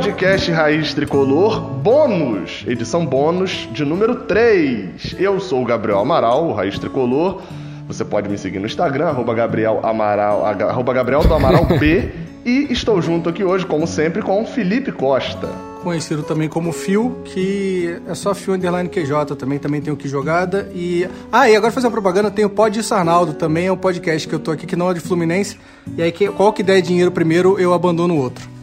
podcast Raiz Tricolor, bônus, edição bônus de número 3. Eu sou o Gabriel Amaral, o Raiz Tricolor. Você pode me seguir no Instagram, arroba Gabriel Amaral, arroba Gabriel do Amaral B. e estou junto aqui hoje, como sempre, com Felipe Costa. Conhecido também como Fio, que é só Fio Underline QJ, também, também tem o Que Jogada. E. Ah, e agora fazer uma propaganda, tem o Pod Sarnaldo, também é um podcast que eu tô aqui, que não é de Fluminense. E aí, qual que der dinheiro primeiro, eu abandono o outro.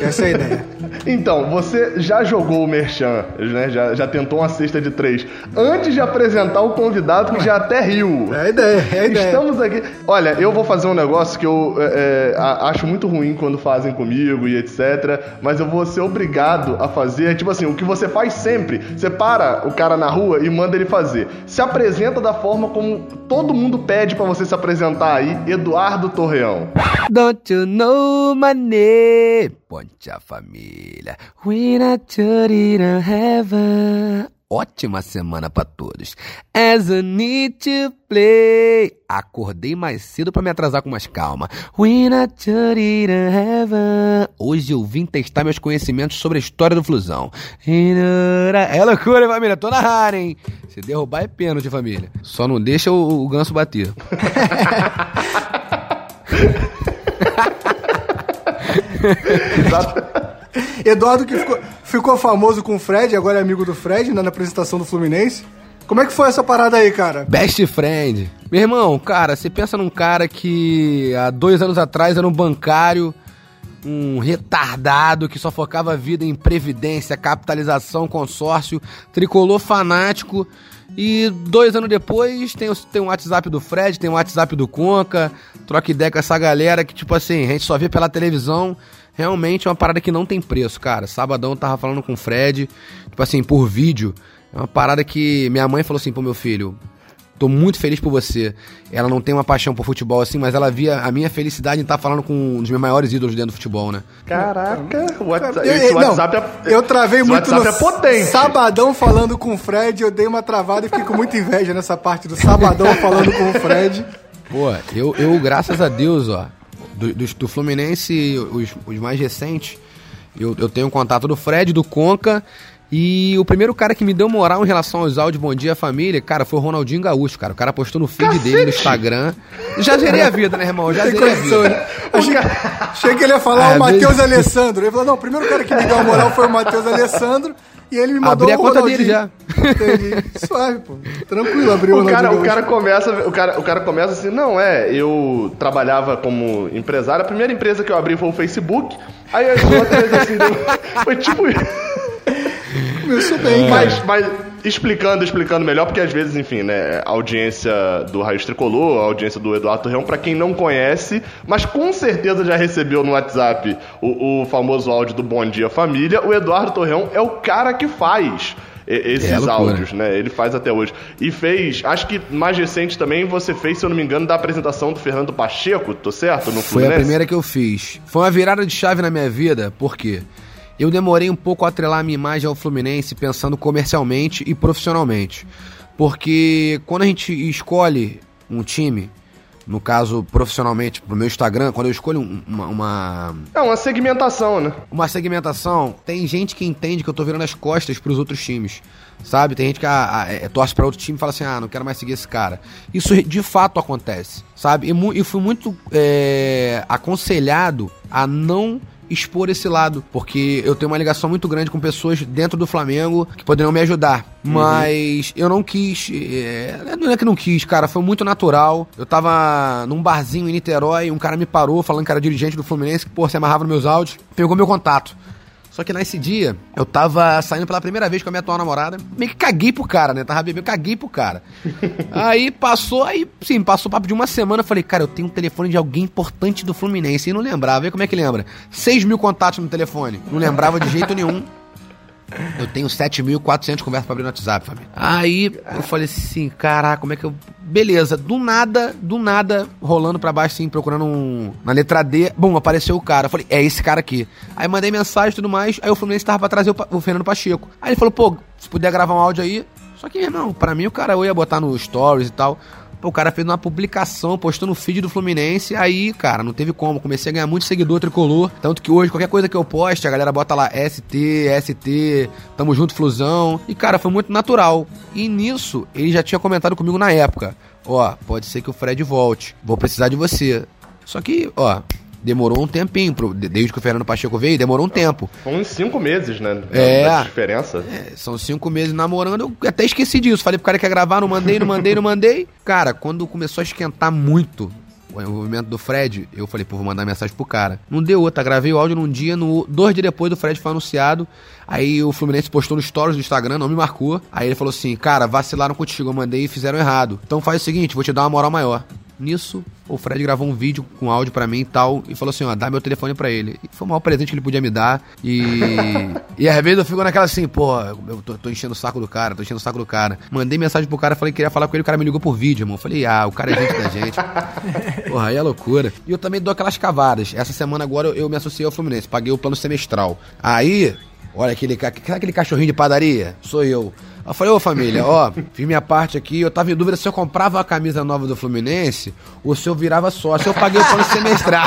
Essa é a ideia. então, você já jogou o Merchan, né? Já, já tentou uma cesta de três. Antes de apresentar o convidado que já até riu. É a ideia, é a ideia. Estamos aqui. Olha, eu vou fazer um negócio que eu é, é, acho muito ruim quando fazem comigo e etc. Mas eu vou ser obrigado a fazer. Tipo assim, o que você faz sempre. Você para o cara na rua e manda ele fazer. Se apresenta da forma como todo mundo pede para você se apresentar aí. Eduardo Torreão. Don't you know my name? Ponte a família. We not in heaven. Ótima semana para todos. As I need to play. Acordei mais cedo para me atrasar com mais calma. We not in heaven. Hoje eu vim testar meus conhecimentos sobre a história do Flusão. É loucura, família. Tô na área, hein? Se derrubar é pênalti, família. Só não deixa o, o ganso bater. Eduardo que ficou, ficou, famoso com o Fred, agora é amigo do Fred, né, na apresentação do Fluminense. Como é que foi essa parada aí, cara? Best friend. Meu irmão, cara, você pensa num cara que há dois anos atrás era um bancário, um retardado que só focava a vida em previdência, capitalização, consórcio, tricolor fanático. E dois anos depois tem, tem um WhatsApp do Fred, tem um WhatsApp do Conca, troca ideia com essa galera que, tipo assim, a gente só vê pela televisão. Realmente é uma parada que não tem preço, cara. Sabadão eu tava falando com o Fred, tipo assim, por vídeo. É uma parada que minha mãe falou assim pro meu filho: Tô muito feliz por você. Ela não tem uma paixão por futebol assim, mas ela via a minha felicidade em estar falando com um dos meus maiores ídolos dentro do futebol, né? Caraca, o WhatsApp, esse WhatsApp é, eu travei muito WhatsApp no é potente. Sabadão falando com o Fred, eu dei uma travada e fiquei com muita inveja nessa parte do Sabadão falando com o Fred. Pô, eu, eu graças a Deus, ó, do, do, do Fluminense, os, os mais recentes, eu, eu tenho contato do Fred, do Conca e o primeiro cara que me deu moral em relação aos áudios Bom Dia Família, cara, foi o Ronaldinho Gaúcho, cara. O cara postou no feed Cacete. dele no Instagram. Já zerei a vida, né, irmão? Já zerei a vida. Né? Achei, achei, que ele ia falar ah, o Matheus. Alessandro. Ele falou, não, o primeiro cara que me deu a moral foi o Matheus Alessandro. E ele me mandou Abri a conta dele já. Entendi. Suave, pô. Tranquilo, abriu o cara, o cara começa, o cara, o cara começa assim, não, é, eu trabalhava como empresário, a primeira empresa que eu abri foi o Facebook, aí as outras, assim, foi tipo Começou bem, é. mas, mas explicando, explicando melhor, porque às vezes, enfim, né, a audiência do Raiz Tricolor, a audiência do Eduardo Torreão, para quem não conhece, mas com certeza já recebeu no WhatsApp o, o famoso áudio do Bom Dia Família, o Eduardo Torreão é o cara que faz esses é áudios, né? Ele faz até hoje. E fez, acho que mais recente também você fez, se eu não me engano, da apresentação do Fernando Pacheco, tô certo? No Foi Fluminense? a primeira que eu fiz. Foi uma virada de chave na minha vida, por quê? Eu demorei um pouco a atrelar a minha imagem ao Fluminense pensando comercialmente e profissionalmente. Porque quando a gente escolhe um time, no caso, profissionalmente, pro meu Instagram, quando eu escolho uma, uma. É uma segmentação, né? Uma segmentação, tem gente que entende que eu tô virando as costas pros outros times. Sabe? Tem gente que a, ah, ah, é, torce pra outro time e fala assim: ah, não quero mais seguir esse cara. Isso de fato acontece, sabe? E, e fui muito é, aconselhado a não expor esse lado, porque eu tenho uma ligação muito grande com pessoas dentro do Flamengo que poderiam me ajudar. Uhum. Mas eu não quis. É, não é que não quis, cara, foi muito natural. Eu tava num barzinho em Niterói, um cara me parou falando que era dirigente do Fluminense, que, pô, se amarrava nos meus áudios, pegou meu contato. Só que nesse dia, eu tava saindo pela primeira vez com a minha atual namorada. Meio que caguei pro cara, né? Tava bebendo, caguei pro cara. aí passou, aí, sim, passou o papo de uma semana. Eu falei, cara, eu tenho um telefone de alguém importante do Fluminense. E não lembrava. Vê como é que lembra? 6 mil contatos no telefone. Não lembrava de jeito nenhum. Eu tenho 7.400 conversas pra abrir no WhatsApp, família. Aí eu falei assim, caraca, como é que eu. Beleza, do nada, do nada, rolando pra baixo, assim, procurando um. Na letra D, bom, apareceu o cara. Eu falei, é esse cara aqui. Aí mandei mensagem e tudo mais. Aí o Fluminense tava pra trazer o, o Fernando Pacheco. Aí ele falou, pô, se puder gravar um áudio aí. Só que, irmão, pra mim o cara eu ia botar no stories e tal. Pô, o cara fez uma publicação, postou no feed do Fluminense, aí, cara, não teve como. Comecei a ganhar muito seguidor tricolor. Tanto que hoje, qualquer coisa que eu poste, a galera bota lá ST, ST, tamo junto, Flusão. E, cara, foi muito natural. E nisso, ele já tinha comentado comigo na época. Ó, pode ser que o Fred volte. Vou precisar de você. Só que, ó, demorou um tempinho. Pro, desde que o Fernando Pacheco veio, demorou um tempo. Foi uns cinco meses, né? É. Da diferença. É, são cinco meses namorando, eu até esqueci disso. Falei pro cara que ia gravar, não mandei, não mandei, não mandei. Cara, quando começou a esquentar muito o envolvimento do Fred, eu falei, pô, vou mandar mensagem pro cara. Não deu outra, gravei o áudio num dia, no, dois dias depois do Fred foi anunciado. Aí o Fluminense postou no stories do Instagram, não me marcou. Aí ele falou assim, cara, vacilaram contigo, eu mandei e fizeram errado. Então faz o seguinte, vou te dar uma moral maior. Nisso, o Fred gravou um vídeo com áudio pra mim e tal, e falou assim, ó, dá meu telefone pra ele. E foi o maior presente que ele podia me dar. E. e às vezes eu fico naquela assim, pô, eu tô, tô enchendo o saco do cara, tô enchendo o saco do cara. Mandei mensagem pro cara, falei que queria falar com ele, o cara me ligou por vídeo, irmão. Falei, ah, o cara é gente da gente. Porra, aí é loucura. E eu também dou aquelas cavadas. Essa semana agora eu, eu me associei ao Fluminense, paguei o plano semestral. Aí, olha aquele, aquele cachorrinho de padaria? Sou eu. Eu falei, ô família, ó, fiz minha parte aqui, eu tava em dúvida se eu comprava a camisa nova do Fluminense ou se eu virava sócio. Eu paguei o plano semestral.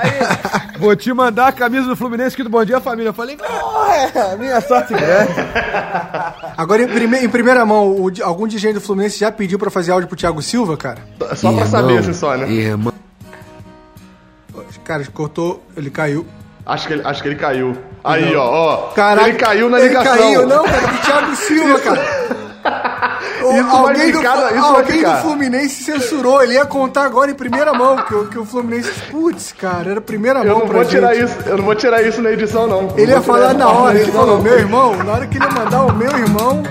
Aí, vou te mandar a camisa do Fluminense aqui do Bom Dia Família. Eu falei, porra, minha sorte grande. Agora, em, prime- em primeira mão, o algum dirigente do Fluminense já pediu pra fazer áudio pro Thiago Silva, cara? Só pra saber, assim, só, né? Irmão, Cara, cortou, ele caiu. Acho que ele, acho que ele caiu. Aí, ó, ó. Caralho, ele caiu na ele ligação. caiu, não, cara, do Thiago Silva, cara. Isso alguém do, ficar, isso vai alguém do. Fluminense censurou, ele ia contar agora em primeira mão que, o- que o Fluminense. Putz, cara, era primeira Eu mão não pra vou gente. tirar isso, eu não vou tirar isso na edição, não. Não Ele ia vou tirar falar na hora, ele falou, não. meu irmão, na hora que ele ia mandar o meu irmão.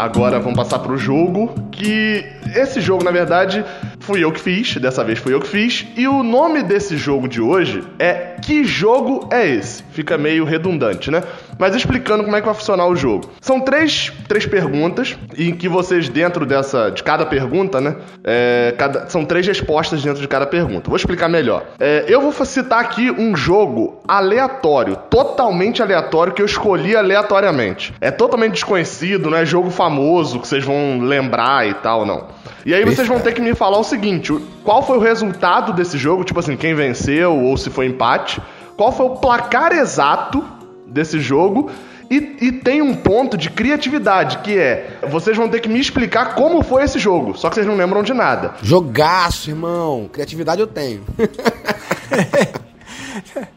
Agora vamos passar pro jogo, que esse jogo, na verdade, fui eu que fiz, dessa vez fui eu que fiz, e o nome desse jogo de hoje é Que Jogo é Esse? Fica meio redundante, né? Mas explicando como é que vai funcionar o jogo. São três, três perguntas, em que vocês, dentro dessa, de cada pergunta, né? é, cada- são três respostas dentro de cada pergunta. Vou explicar melhor. É, eu vou citar aqui um jogo aleatório, totalmente aleatório, que eu escolhi aleatoriamente. É totalmente desconhecido, não é jogo famoso que vocês vão lembrar e tal, não. E aí vocês vão ter que me falar o seguinte: qual foi o resultado desse jogo? Tipo assim, quem venceu ou se foi empate? Qual foi o placar exato desse jogo? E, e tem um ponto de criatividade, que é: vocês vão ter que me explicar como foi esse jogo, só que vocês não lembram de nada. jogaço, irmão. Criatividade eu tenho.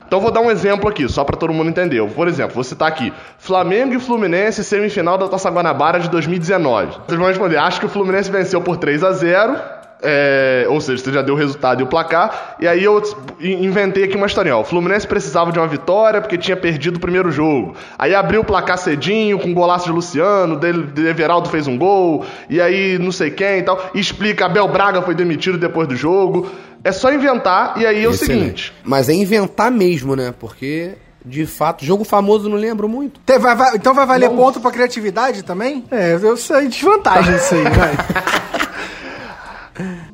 Então vou dar um exemplo aqui, só pra todo mundo entender. Por exemplo, vou citar aqui: Flamengo e Fluminense semifinal da Taça Guanabara de 2019. Vocês vão responder: acho que o Fluminense venceu por 3 a 0 é, ou seja, você já deu o resultado e o placar. E aí eu in- inventei aqui uma historinha. Ó. O Fluminense precisava de uma vitória porque tinha perdido o primeiro jogo. Aí abriu o placar cedinho com um golaço de Luciano, de Everaldo fez um gol, e aí não sei quem e tal. E explica, Abel Braga foi demitido depois do jogo. É só inventar e aí é o seguinte. Mas é inventar mesmo, né? Porque, de fato, jogo famoso não lembro muito. Te- vai- vai- então vai valer ponto pra criatividade também? É, eu sei desvantagem isso aí, vai.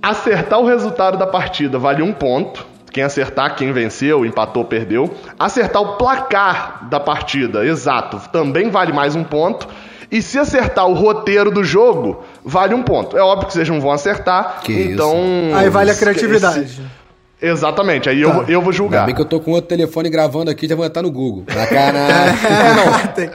Acertar o resultado da partida vale um ponto. Quem acertar, quem venceu, empatou, perdeu. Acertar o placar da partida, exato, também vale mais um ponto. E se acertar o roteiro do jogo, vale um ponto. É óbvio que vocês não vão acertar, Que então. Aí vale a criatividade. esse- Exatamente, aí eu, vou- eu vou Ainda julgar. bem que eu tô com outro telefone gravando aqui, já vou estar no Google. Sacanagem. tem,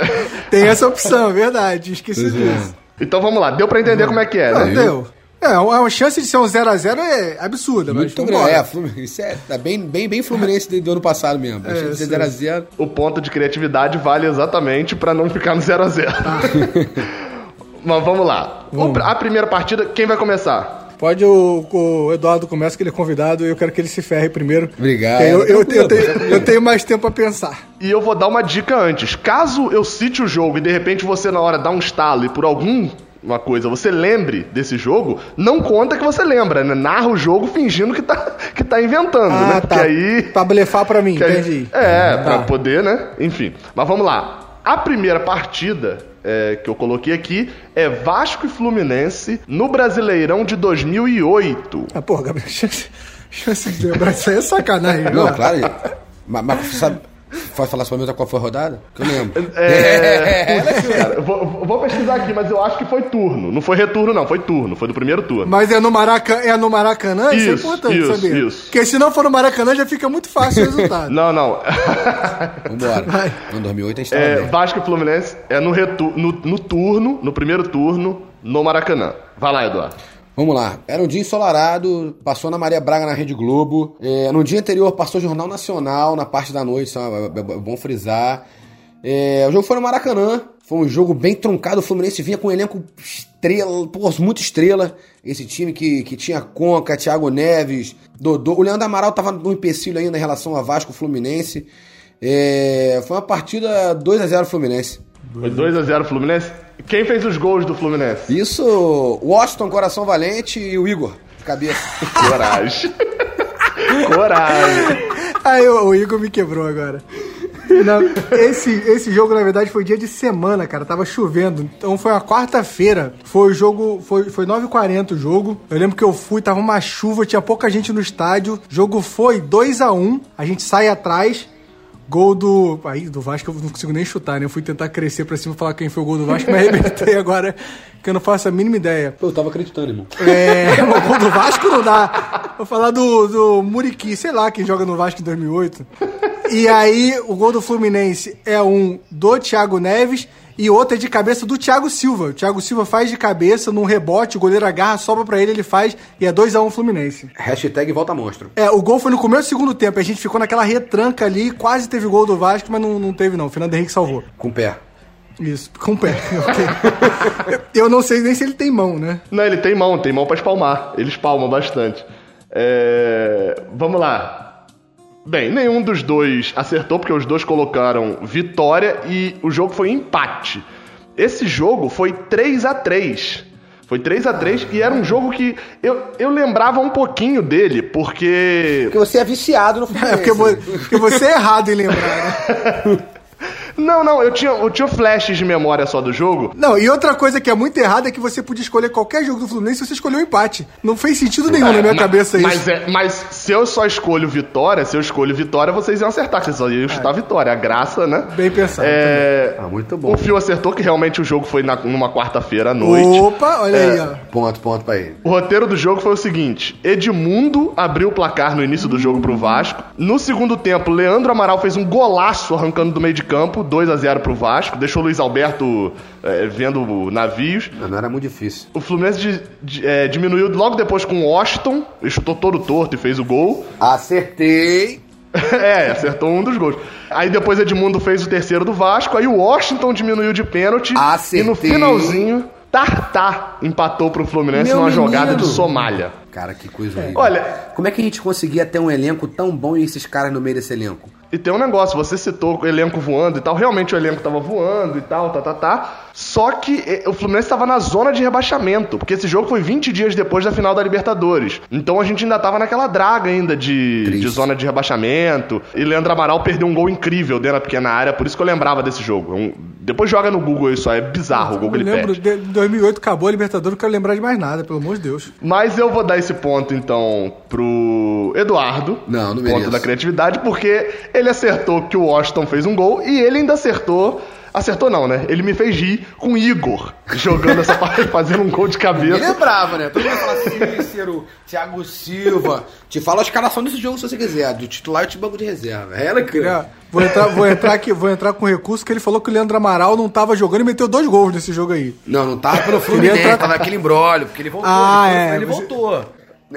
tem essa opção, é verdade. Esqueci disso. Então vamos lá, deu pra entender como é que é, Não, né? deu. É, uma uma chance de ser um 0x0 é absurda, mas Muito grande. É, Fluminense, isso é tá bem, bem, bem Fluminense do, do ano passado mesmo. É, Achei que eu ser sei. 0x0. O ponto de criatividade vale exatamente pra não ficar no 0 a 0 Mas vamos lá. O pr- A primeira partida, quem vai começar? Pode o, o Eduardo começa, que ele é convidado, e eu quero que ele se ferre primeiro. Obrigado. Eu, eu, eu, tenho, eu tenho mais tempo a pensar. E eu vou dar uma dica antes. Caso eu cite o jogo e de repente você na hora dá um estalo e por algum uma coisa, você lembre desse jogo, não conta que você lembra, né? Narra o jogo fingindo que tá, que tá inventando, né? Porque aí. Pra blefar pra mim, que aí- entendi. é, pra Tá. poder, né? Enfim. Mas vamos lá. A primeira partida é, que eu coloquei aqui é Vasco e Fluminense no Brasileirão de 2008. Ah, porra, Gabriel, chance, chance de lembrar isso aí é sacanagem. Não, claro. Mas, mas sabe, pode falar sua mesma qual foi a rodada? Que eu lembro. É, cara, eu vou, vou pesquisar aqui, mas eu acho que foi turno. Não foi retorno, não, foi turno, foi do primeiro turno. Mas é no, Maraca, é no Maracanã? Isso, Isso, é importante isso, saber. isso. Porque se não for no Maracanã, já fica muito fácil o resultado. Não, não. Vambora. Em 2008 a gente tava É, bem. Vasco e Fluminense é no, retu no, no turno, no primeiro turno, no Maracanã. Vai lá, Eduardo. Vamos lá. Era um dia ensolarado, passou na Maria Braga na Rede Globo. É, no dia anterior passou Jornal Nacional na parte da noite, só, é, é bom frisar. É, o jogo foi no Maracanã. Foi um jogo bem truncado. O Fluminense vinha com um elenco estrela, pô, muito estrela. Esse time que, que tinha Conca, Thiago Neves, Dodô. O Leandro Amaral tava no empecilho ainda em relação a Vasco Fluminense. É, foi uma partida 2 a 0 Fluminense. Foi 2x0 Fluminense. Quem fez os gols do Fluminense? Isso, Washington, Coração Valente e o Igor, cabeça. Coragem. Coragem. Aí o, o Igor me quebrou agora. Não, esse, esse jogo, na verdade, foi dia de semana, cara. Tava chovendo. Então foi uma quarta-feira. Foi o jogo. Foi, foi 9h40 o jogo. Eu lembro que eu fui, tava uma chuva, tinha pouca gente no estádio. O jogo foi 2 a 1 A gente sai atrás. Gol do. Aí, do Vasco eu não consigo nem chutar, né? Eu fui tentar crescer pra cima e falar quem foi o gol do Vasco, mas arrebentei agora, que eu não faço a mínima ideia. Eu tava acreditando, irmão. É, o gol do Vasco não dá. Vou falar do, do Muriqui, sei lá quem joga no Vasco em 2008. E aí, o gol do Fluminense é um do Thiago Neves e outro é de cabeça do Thiago Silva. O Thiago Silva faz de cabeça num rebote, o goleiro agarra, sobra pra ele, ele faz e é 2x1 Fluminense. Hashtag volta monstro. É, o gol foi no começo do segundo tempo. A gente ficou naquela retranca ali, quase teve gol do Vasco, mas não, não teve não. O Fernando Henrique salvou. Com o pé. Isso, com o pé. ok. Eu não sei nem se ele tem mão, né? Não, ele tem mão, tem mão pra espalmar. Ele espalma bastante. É, Vamos lá. Bem, nenhum dos dois acertou, porque os dois colocaram vitória e o jogo foi empate. Esse jogo foi 3 a 3 Foi 3 a 3 e era um jogo que eu, eu lembrava um pouquinho dele, porque. Porque você é viciado no É Fluminense. porque, vo- porque você é errado em lembrar, né? Não, não, eu tinha, eu tinha flashes de memória só do jogo. Não, e outra coisa que é muito errada é que você podia escolher qualquer jogo do Fluminense você escolheu o empate. Não fez sentido nenhum na minha mas, cabeça isso. Mas, é, mas se eu só escolho vitória, se eu escolho vitória, vocês iam acertar, que vocês só iam chutar vitória. A graça, né? Bem pensado. É, Ah, muito bom. O Fio acertou que realmente o jogo foi na- numa quarta-feira à noite. Opa, olha aí, ó. Ponto, ponto pra ele. O roteiro do jogo foi o seguinte: Edmundo abriu o placar no início do jogo pro Vasco. No segundo tempo, Leandro Amaral fez um golaço arrancando do meio de campo, 2 a 0 pro Vasco. Deixou o Luiz Alberto é, vendo navios. Não, não era muito difícil. O Fluminense di- di- é, diminuiu logo depois com o Washington. Ele chutou todo torto e fez o gol. Acertei. é, acertou um dos gols. Aí depois Edmundo fez o terceiro do Vasco. Aí o Washington diminuiu de pênalti. Acertei. E no finalzinho, Tartar empatou pro Fluminense Meu numa menino. jogada de Somália. Cara, que coisa horrível. Olha, Como é que a gente conseguia ter um elenco tão bom e esses caras no meio desse elenco? E tem um negócio, você citou o elenco voando e tal, realmente o elenco tava voando e tal, tá, tá, tá. Só que eh, o Fluminense tava na zona de rebaixamento, porque esse jogo foi 20 dias depois da final da Libertadores. Então a gente ainda tava naquela draga ainda de, de zona de rebaixamento. E Leandro Amaral perdeu um gol incrível dentro da pequena área, por isso que eu lembrava desse jogo. Um- depois joga no Google isso, aí, é bizarro o gol que Eu ele lembro, perde. de 2008 acabou a Libertadores, não quero lembrar de mais nada, pelo amor de Deus. Mas eu vou dar esse ponto, então, pro Eduardo. Não, não Ponto mereço. da criatividade, porque ele acertou que o Washington fez um gol e ele ainda acertou. Acertou não, né? Ele me fez rir com o Igor jogando essa partida, fazendo um gol de Ele cabeça. lembrava, né? Todo mundo fala Cícero, Thiago Silva. Te fala a escalação desse jogo se você quiser, do titular e de banco de reserva. Ela que. É, vou, entrar, vou, entrar aqui, vou entrar com recurso que ele falou que o Leandro Amaral não tava jogando e meteu dois gols nesse jogo aí. Não, não tava pelo Fluminense, entrar- tava naquele embrólio, porque ele voltou. Ah, ele, é, ele você- voltou.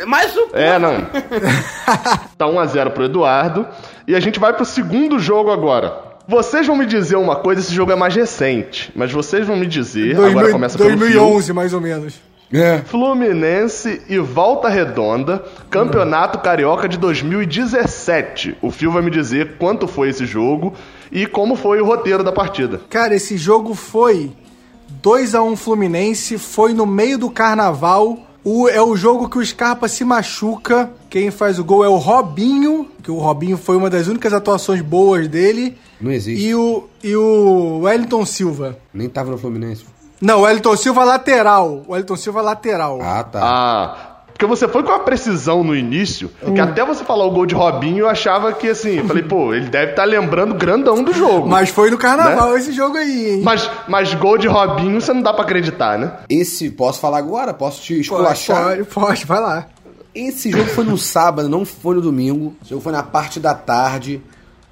Mas o. É, não. Tá 1x0 pro Eduardo. E a gente vai pro segundo jogo agora. Vocês vão me dizer uma coisa, esse jogo é mais recente, mas vocês vão me dizer, agora 2000 começa pelo Fio. 2011, mais ou menos. É. Fluminense e Volta Redonda, Campeonato Carioca de 2017. O Fio vai me dizer quanto foi esse jogo e como foi o roteiro da partida. Cara, esse jogo foi 2 a 1 Fluminense, foi no meio do carnaval. O, é o jogo que o Scarpa se machuca. Quem faz o gol é o Robinho, que o Robinho foi uma das únicas atuações boas dele. Não existe. E o, e o Wellington Silva. Nem tava no Fluminense. Não, o Wellington Silva lateral. O Wellington Silva lateral. Ah, tá. Ah, Porque você foi com uma precisão no início, que até você falar o gol de Robinho, eu achava que assim, falei, pô, ele deve estar lembrando o grandão do jogo. Mas foi no carnaval esse jogo aí, hein? Mas, mas gol de Robinho você não dá pra acreditar, né? Esse, posso falar agora? Posso te esculachar? pode, pode, vai lá. Esse jogo foi no sábado, não foi no domingo. O jogo foi na parte da tarde.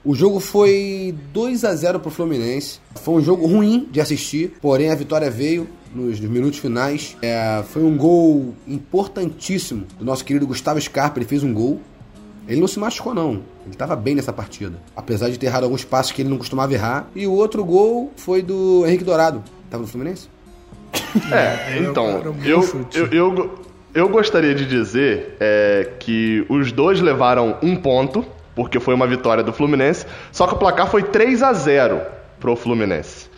O jogo foi 2 a 0 pro Fluminense. Foi um jogo ruim de assistir, porém a vitória veio nos minutos finais. É, foi um gol importantíssimo do nosso querido Gustavo Scarpa. Ele fez um gol. Ele não se machucou, não. Ele estava bem nessa partida. Apesar de ter errado alguns passos que ele não costumava errar. E o outro gol foi do Henrique Dourado. Tava no Fluminense? É, então, um bom eu, eu, eu, eu gostaria de dizer é, que os dois levaram um ponto, porque foi uma vitória do Fluminense, só que o placar foi 3 a 0 pro Fluminense.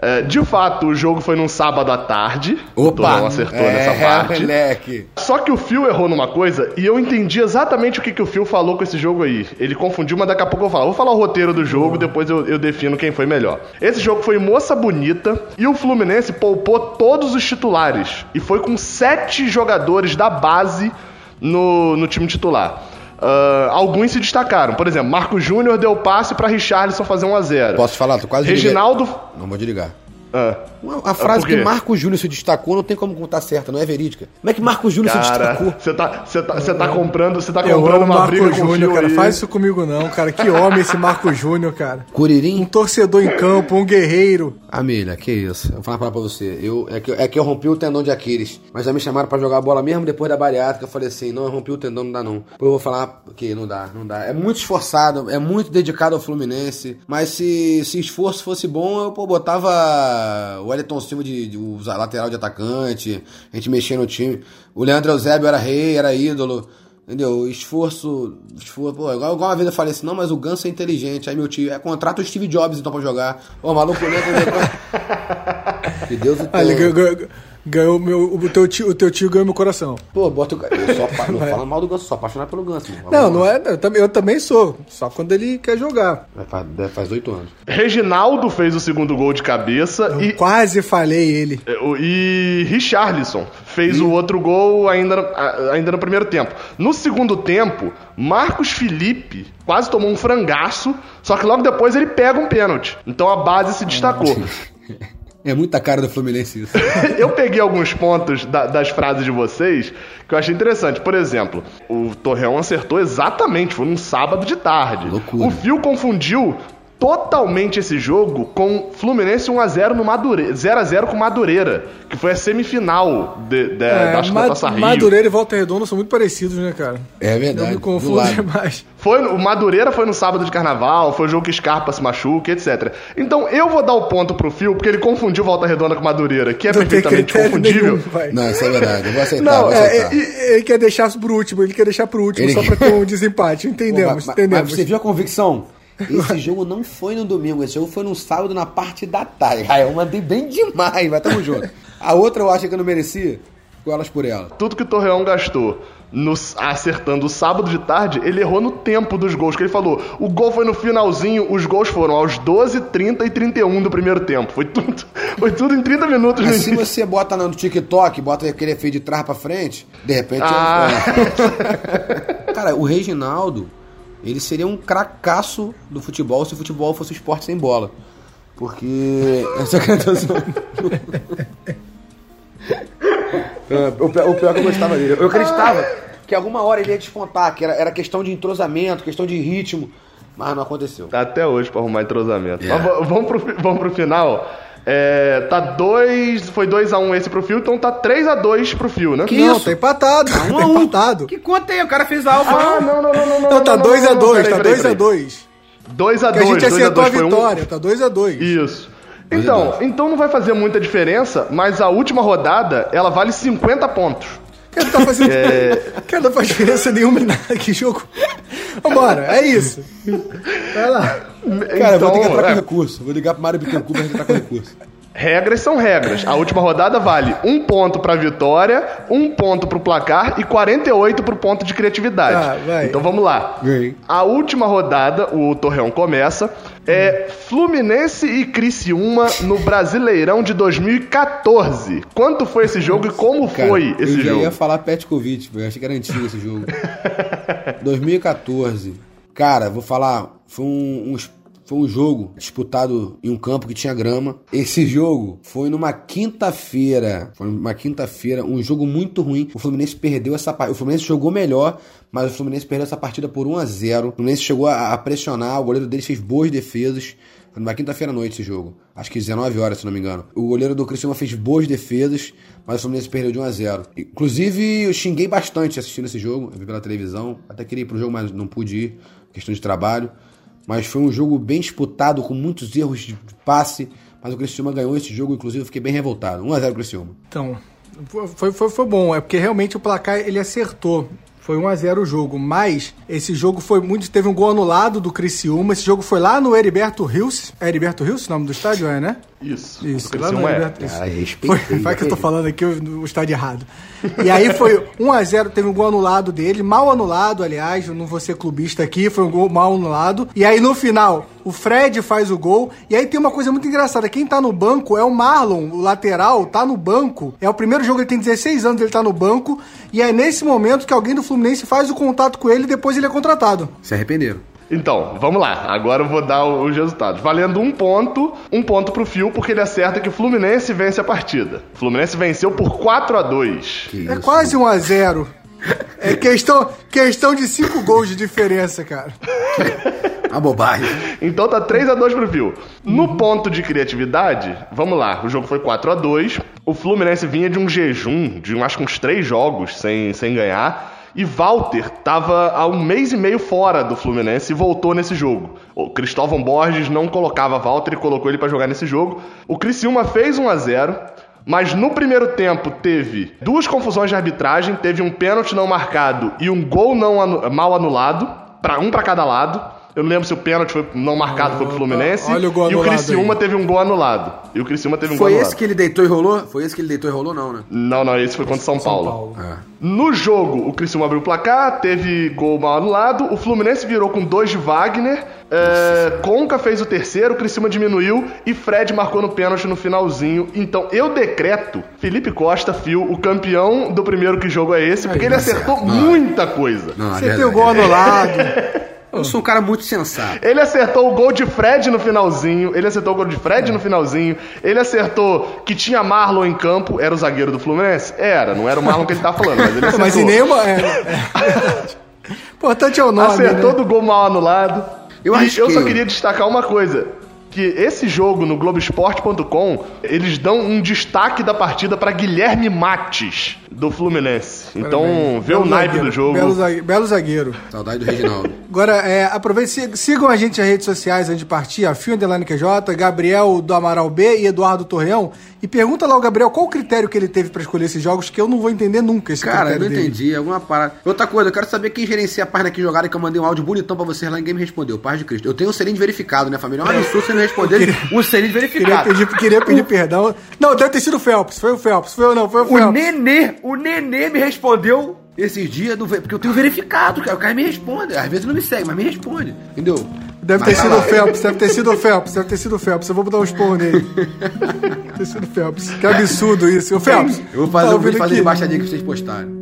É, de fato, o jogo foi num sábado à tarde. O Torrão acertou é, nessa parte. moleque. Só que o Phil errou numa coisa e eu entendi exatamente o que, que o Phil falou com esse jogo aí. Ele confundiu, mas daqui a pouco eu falo. Vou falar o roteiro do jogo, depois eu, eu defino quem foi melhor. Esse jogo foi moça bonita e o Fluminense poupou todos os titulares. E foi com sete jogadores da base no, no time titular. Ah, alguns se destacaram. Por exemplo, Marco Júnior deu passe para Richarlison fazer 1 a 0 Posso falar? Tô quase Reginaldo. Não vou desligar. Ah. Uma- A frase que Marco Júnior se destacou não tem como contar certa, não é verídica. Como é que Marco Júnior se Cara, destacou? você tá, você tá, você tá comprando, você tá Eu comprando uma Marco briga com o Júnior, cara. aí. Faz isso comigo não, cara. Que homem esse Marco Júnior, cara. Um Curirim? torcedor em campo, um guerreiro. Amília, que isso. Eu vou falar pra você. Eu, é, que, é que eu rompi o tendão de Aquiles. Mas já me chamaram pra jogar bola mesmo depois da bariátrica. Eu falei assim, não, eu rompi o tendão, não dá não. Depois eu vou falar que não dá, não dá. É muito esforçado, é muito dedicado ao Fluminense. Mas se, se esforço fosse bom, eu pô, botava o Wellington Silva de, de o lateral de atacante. A gente mexia no time. O Leandro Eusébio era rei, era ídolo. Entendeu? Esforço. esforço pô, igual, igual uma vez eu falei assim, não, mas o Ganso é inteligente. Aí meu tio, é, contrata o Steve Jobs então pra jogar. Ô, maluco, né? Que Deus o tenha. Ganhou, meu, o, teu tio, o teu tio ganhou meu coração. Pô, bota o. Eu sou apa- não fala mal do Ganso, sou apaixonado pelo Ganso. mano. Não, não é. Eu também, eu também sou. Só quando ele quer jogar. É, Faz faz oito anos. Reginaldo fez o segundo gol de cabeça e, Quase falei ele. e Richarlison fez o outro gol ainda, ainda no primeiro tempo. No segundo tempo, Marcos Felipe quase tomou um frangaço, só que logo depois ele pega um pênalti. Então a base se destacou. É muita cara do Fluminense isso. Eu peguei alguns pontos da- das frases de vocês que eu achei interessante. Por exemplo, o Torreão acertou exatamente, foi num sábado de tarde. Loucura. O Fio confundiu totalmente esse jogo com Fluminense 1x0 no Madureira, 0x0 com Madureira, que foi a semifinal de, de, É, da, acho Ma- Taça Rio. Madureira e Volta Redonda são muito parecidos, né, cara? É Eu verdade. me do confundo demais. Foi, o Madureira foi no sábado de carnaval, foi o jogo que Scarpa se machuca, etc. Então eu vou dar o ponto pro Fio, porque ele confundiu Volta Redonda com Madureira, que é Não perfeitamente confundível. nenhum. Não, isso é verdade. Eu vou aceitar. Não, vou é, aceitar. é, ele quer deixar por último, ele quer deixar por último, Ele- só pra ter um desempate. Pô, Entendemos, mas- mas- entendemos. Mas você viu a convicção? Esse jogo não foi no domingo, esse jogo foi no sábado na parte da tarde. Ah, eu mandei bem demais, mas tamo junto. A outra eu acho que eu não merecia, elas por ela. tudo que o Torreão gastou no- acertando o sábado de tarde, ele errou no tempo dos gols. Que ele falou, o gol foi no finalzinho, os gols foram aos 12, 30 e 31 do primeiro tempo. Foi tudo, foi tudo em 30 minutos Mas se você bota no TikTok, bota aquele efeito de trás pra frente, de repente. Ah. é- Cara, o Reginaldo, ele seria um cracaço do futebol se o futebol fosse esporte sem bola. Porque. Essa cantação. É, o, pior, o pior que eu gostava dele. Eu acreditava que alguma hora ele ia despontar, que era, era questão de entrosamento, questão de ritmo. Mas não aconteceu. Tá até hoje pra arrumar entrosamento. Yeah. Mas vamos, pro, vamos pro final. É, tá 2. Foi 2x1 esse pro Fio, então tá 3x2 pro Fio, né? Que não, isso? tá empatado. Um tá a um. empatado. Que conta aí? O cara fez a alfa. Ah, não, não, não, não, não. Não, tá 2x2, peraí, tá peraí, peraí. 2x2. 2x2, Que a gente acertou a 2x2 foi um. vitória, tá 2x2. Isso. Dois a Então, dois. então não vai fazer muita diferença, mas a última rodada, ela vale 50 pontos. Cara, não tá fazendo. Cara, não faz diferença nenhuma em nada. Que jogo. Vambora, é isso. Vai lá. Cara, eu vou ter que entrar é, com recurso. Vou ligar pro Mário Bittencourt pra gente entrar com recurso. regras são regras. A última rodada vale um ponto pra vitória, um ponto pro placar e 48 pro ponto de criatividade. Vai. Então vamos lá. Vem. A última rodada, o Torreão começa. É Fluminense e Criciúma no Brasileirão de 2014. Quanto foi esse jogo e como Cara, foi esse eu jogo? ia falar Petkovic, eu achei que era antigo esse jogo. 2014. Cara, vou falar, foi um, um foi um jogo disputado em um campo que tinha grama. Esse jogo foi numa quinta-feira. Foi numa quinta-feira, um jogo muito ruim. O Fluminense perdeu essa partida. O Fluminense jogou melhor, mas o Fluminense perdeu essa partida por 1 a 0 O Fluminense chegou a, pressionar, o goleiro deles fez boas defesas. Foi numa quinta-feira à noite esse jogo. Acho que 19 horas, se não me engano. O goleiro do Criciúma fez boas defesas, mas o Fluminense perdeu de 1 a 0 Inclusive, eu xinguei bastante assistindo esse jogo. Eu vi pela televisão. Até queria ir pro jogo, mas não pude ir. Questão de trabalho. Mas foi um jogo bem disputado, com muitos erros de passe. Mas o Criciúma ganhou esse jogo, inclusive eu fiquei bem revoltado. 1 a 0 Criciúma. Então, foi, foi, foi bom. É porque realmente o placar ele acertou. Foi 1 a 0 o jogo, mas esse jogo foi muito. Teve um gol anulado do Criciúma. Esse jogo foi lá no Heriberto Rios. É Heriberto Rios o nome do estádio, é, né? Isso. Isso, lá no é. Heriberto. Cara, respeitei, Foi, vai que eu tô falando aqui o, o estádio errado. E aí foi 1x0, teve um gol anulado dele, mal anulado, aliás, eu não vou ser clubista aqui, foi um gol mal anulado. E aí no final, o Fred faz o gol. E aí tem uma coisa muito engraçada: quem tá no banco é o Marlon, o lateral, tá no banco. É o primeiro jogo, ele tem 16 anos, ele tá no banco. E é nesse momento que alguém do Fluminense faz o contato com ele e depois ele é contratado. Se arrependeram. Então, vamos lá. Agora eu vou dar os resultados. Valendo um ponto, um ponto pro Fio, porque ele acerta que o Fluminense vence a partida. O Fluminense venceu por 4 a 2 Que É isso. quase 1x0. É questão, questão de 5 gols de diferença, cara. Uma bobagem. Então tá 3 a 2 pro Fio. No ponto de criatividade, vamos lá. O jogo foi 4 a 2 O Fluminense vinha de um jejum, de um, acho que uns 3 jogos sem, sem ganhar. E Walter tava há um mês e meio fora do Fluminense e voltou nesse jogo. O Cristóvão Borges não colocava Walter e colocou ele pra jogar nesse jogo. O Criciúma fez 1 a 0 mas no primeiro tempo teve duas confusões de arbitragem, teve um pênalti não marcado e um gol não anu- mal anulado, para um pra cada lado. Eu não lembro se o pênalti foi não marcado foi pro Fluminense olha o gol e o Criciúma aí. teve um gol anulado. E o Criciúma teve um Foi gol esse anulado. que ele deitou e rolou? Foi esse que ele deitou e rolou, não, né? Não, não, esse foi contra São, Paulo. Ah. No jogo, o Criciúma abriu o placar, teve gol mal anulado, o Fluminense virou com dois de Wagner, é, Conca fez o terceiro, o Criciúma diminuiu e Fred marcou no pênalti no finalzinho. Então eu decreto Felipe Costa, Fio, o campeão do primeiro que jogo é esse, porque ele tá acertou certo. Não. muita coisa. Não, é Você tem verdade. o gol anulado. Eu sou um cara muito sensato. Ele acertou o gol de Fred no finalzinho. Ele acertou o gol de Fred no finalzinho. Ele acertou que tinha Marlon em campo. Era o zagueiro do Fluminense? Era, não era o Marlon que ele tá falando, mas ele acertou. Mas em nenhuma. É, é. Importante é o nome. Acertou né? do gol mal anulado. Eu e eu só queria destacar uma coisa. Que esse jogo no Globoesporte.com, eles dão um destaque da partida pra Guilherme Mates, do Fluminense. Então, vê o Belo naipe zagueiro, do jogo. Belo zagueiro. Belo zagueiro. Saudade do Reginaldo. Agora, é, sigam a gente nas redes sociais antes de partir, a Fio Underline QJ, Gabriel do Amaral B e Eduardo Torreão. E pergunta lá ao Gabriel qual o critério que ele teve pra escolher esses jogos, que eu não vou entender nunca esse Cara, eu não dele. entendi. Alguma parada. Outra coisa, eu quero saber quem gerencia a página que jogaram que eu mandei um áudio bonitão pra vocês lá e ninguém me respondeu. Paz de Cristo. Eu tenho o selinho verificado, né, família? É um absurdo você não responder o selinho de Queria verificado. pedir, queria pedir perdão. Não, deve ter sido o Phelps. Foi o Phelps. Foi eu não, foi o O Phelps. Nenê, o Nenê me respondeu esses dias, do, porque eu tenho verificado, cara. O cara me responde. Às vezes não me segue, mas me responde. Entendeu? Deve Mas ter tá sido lá. o Phelps, deve ter sido o Phelps, deve ter sido o Phelps. Eu vou dar um esporro nele. deve ter sido o Phelps. Que absurdo isso. O Phelps. Eu vou fazer tá um vídeo fazer embaixadinha que vocês postaram.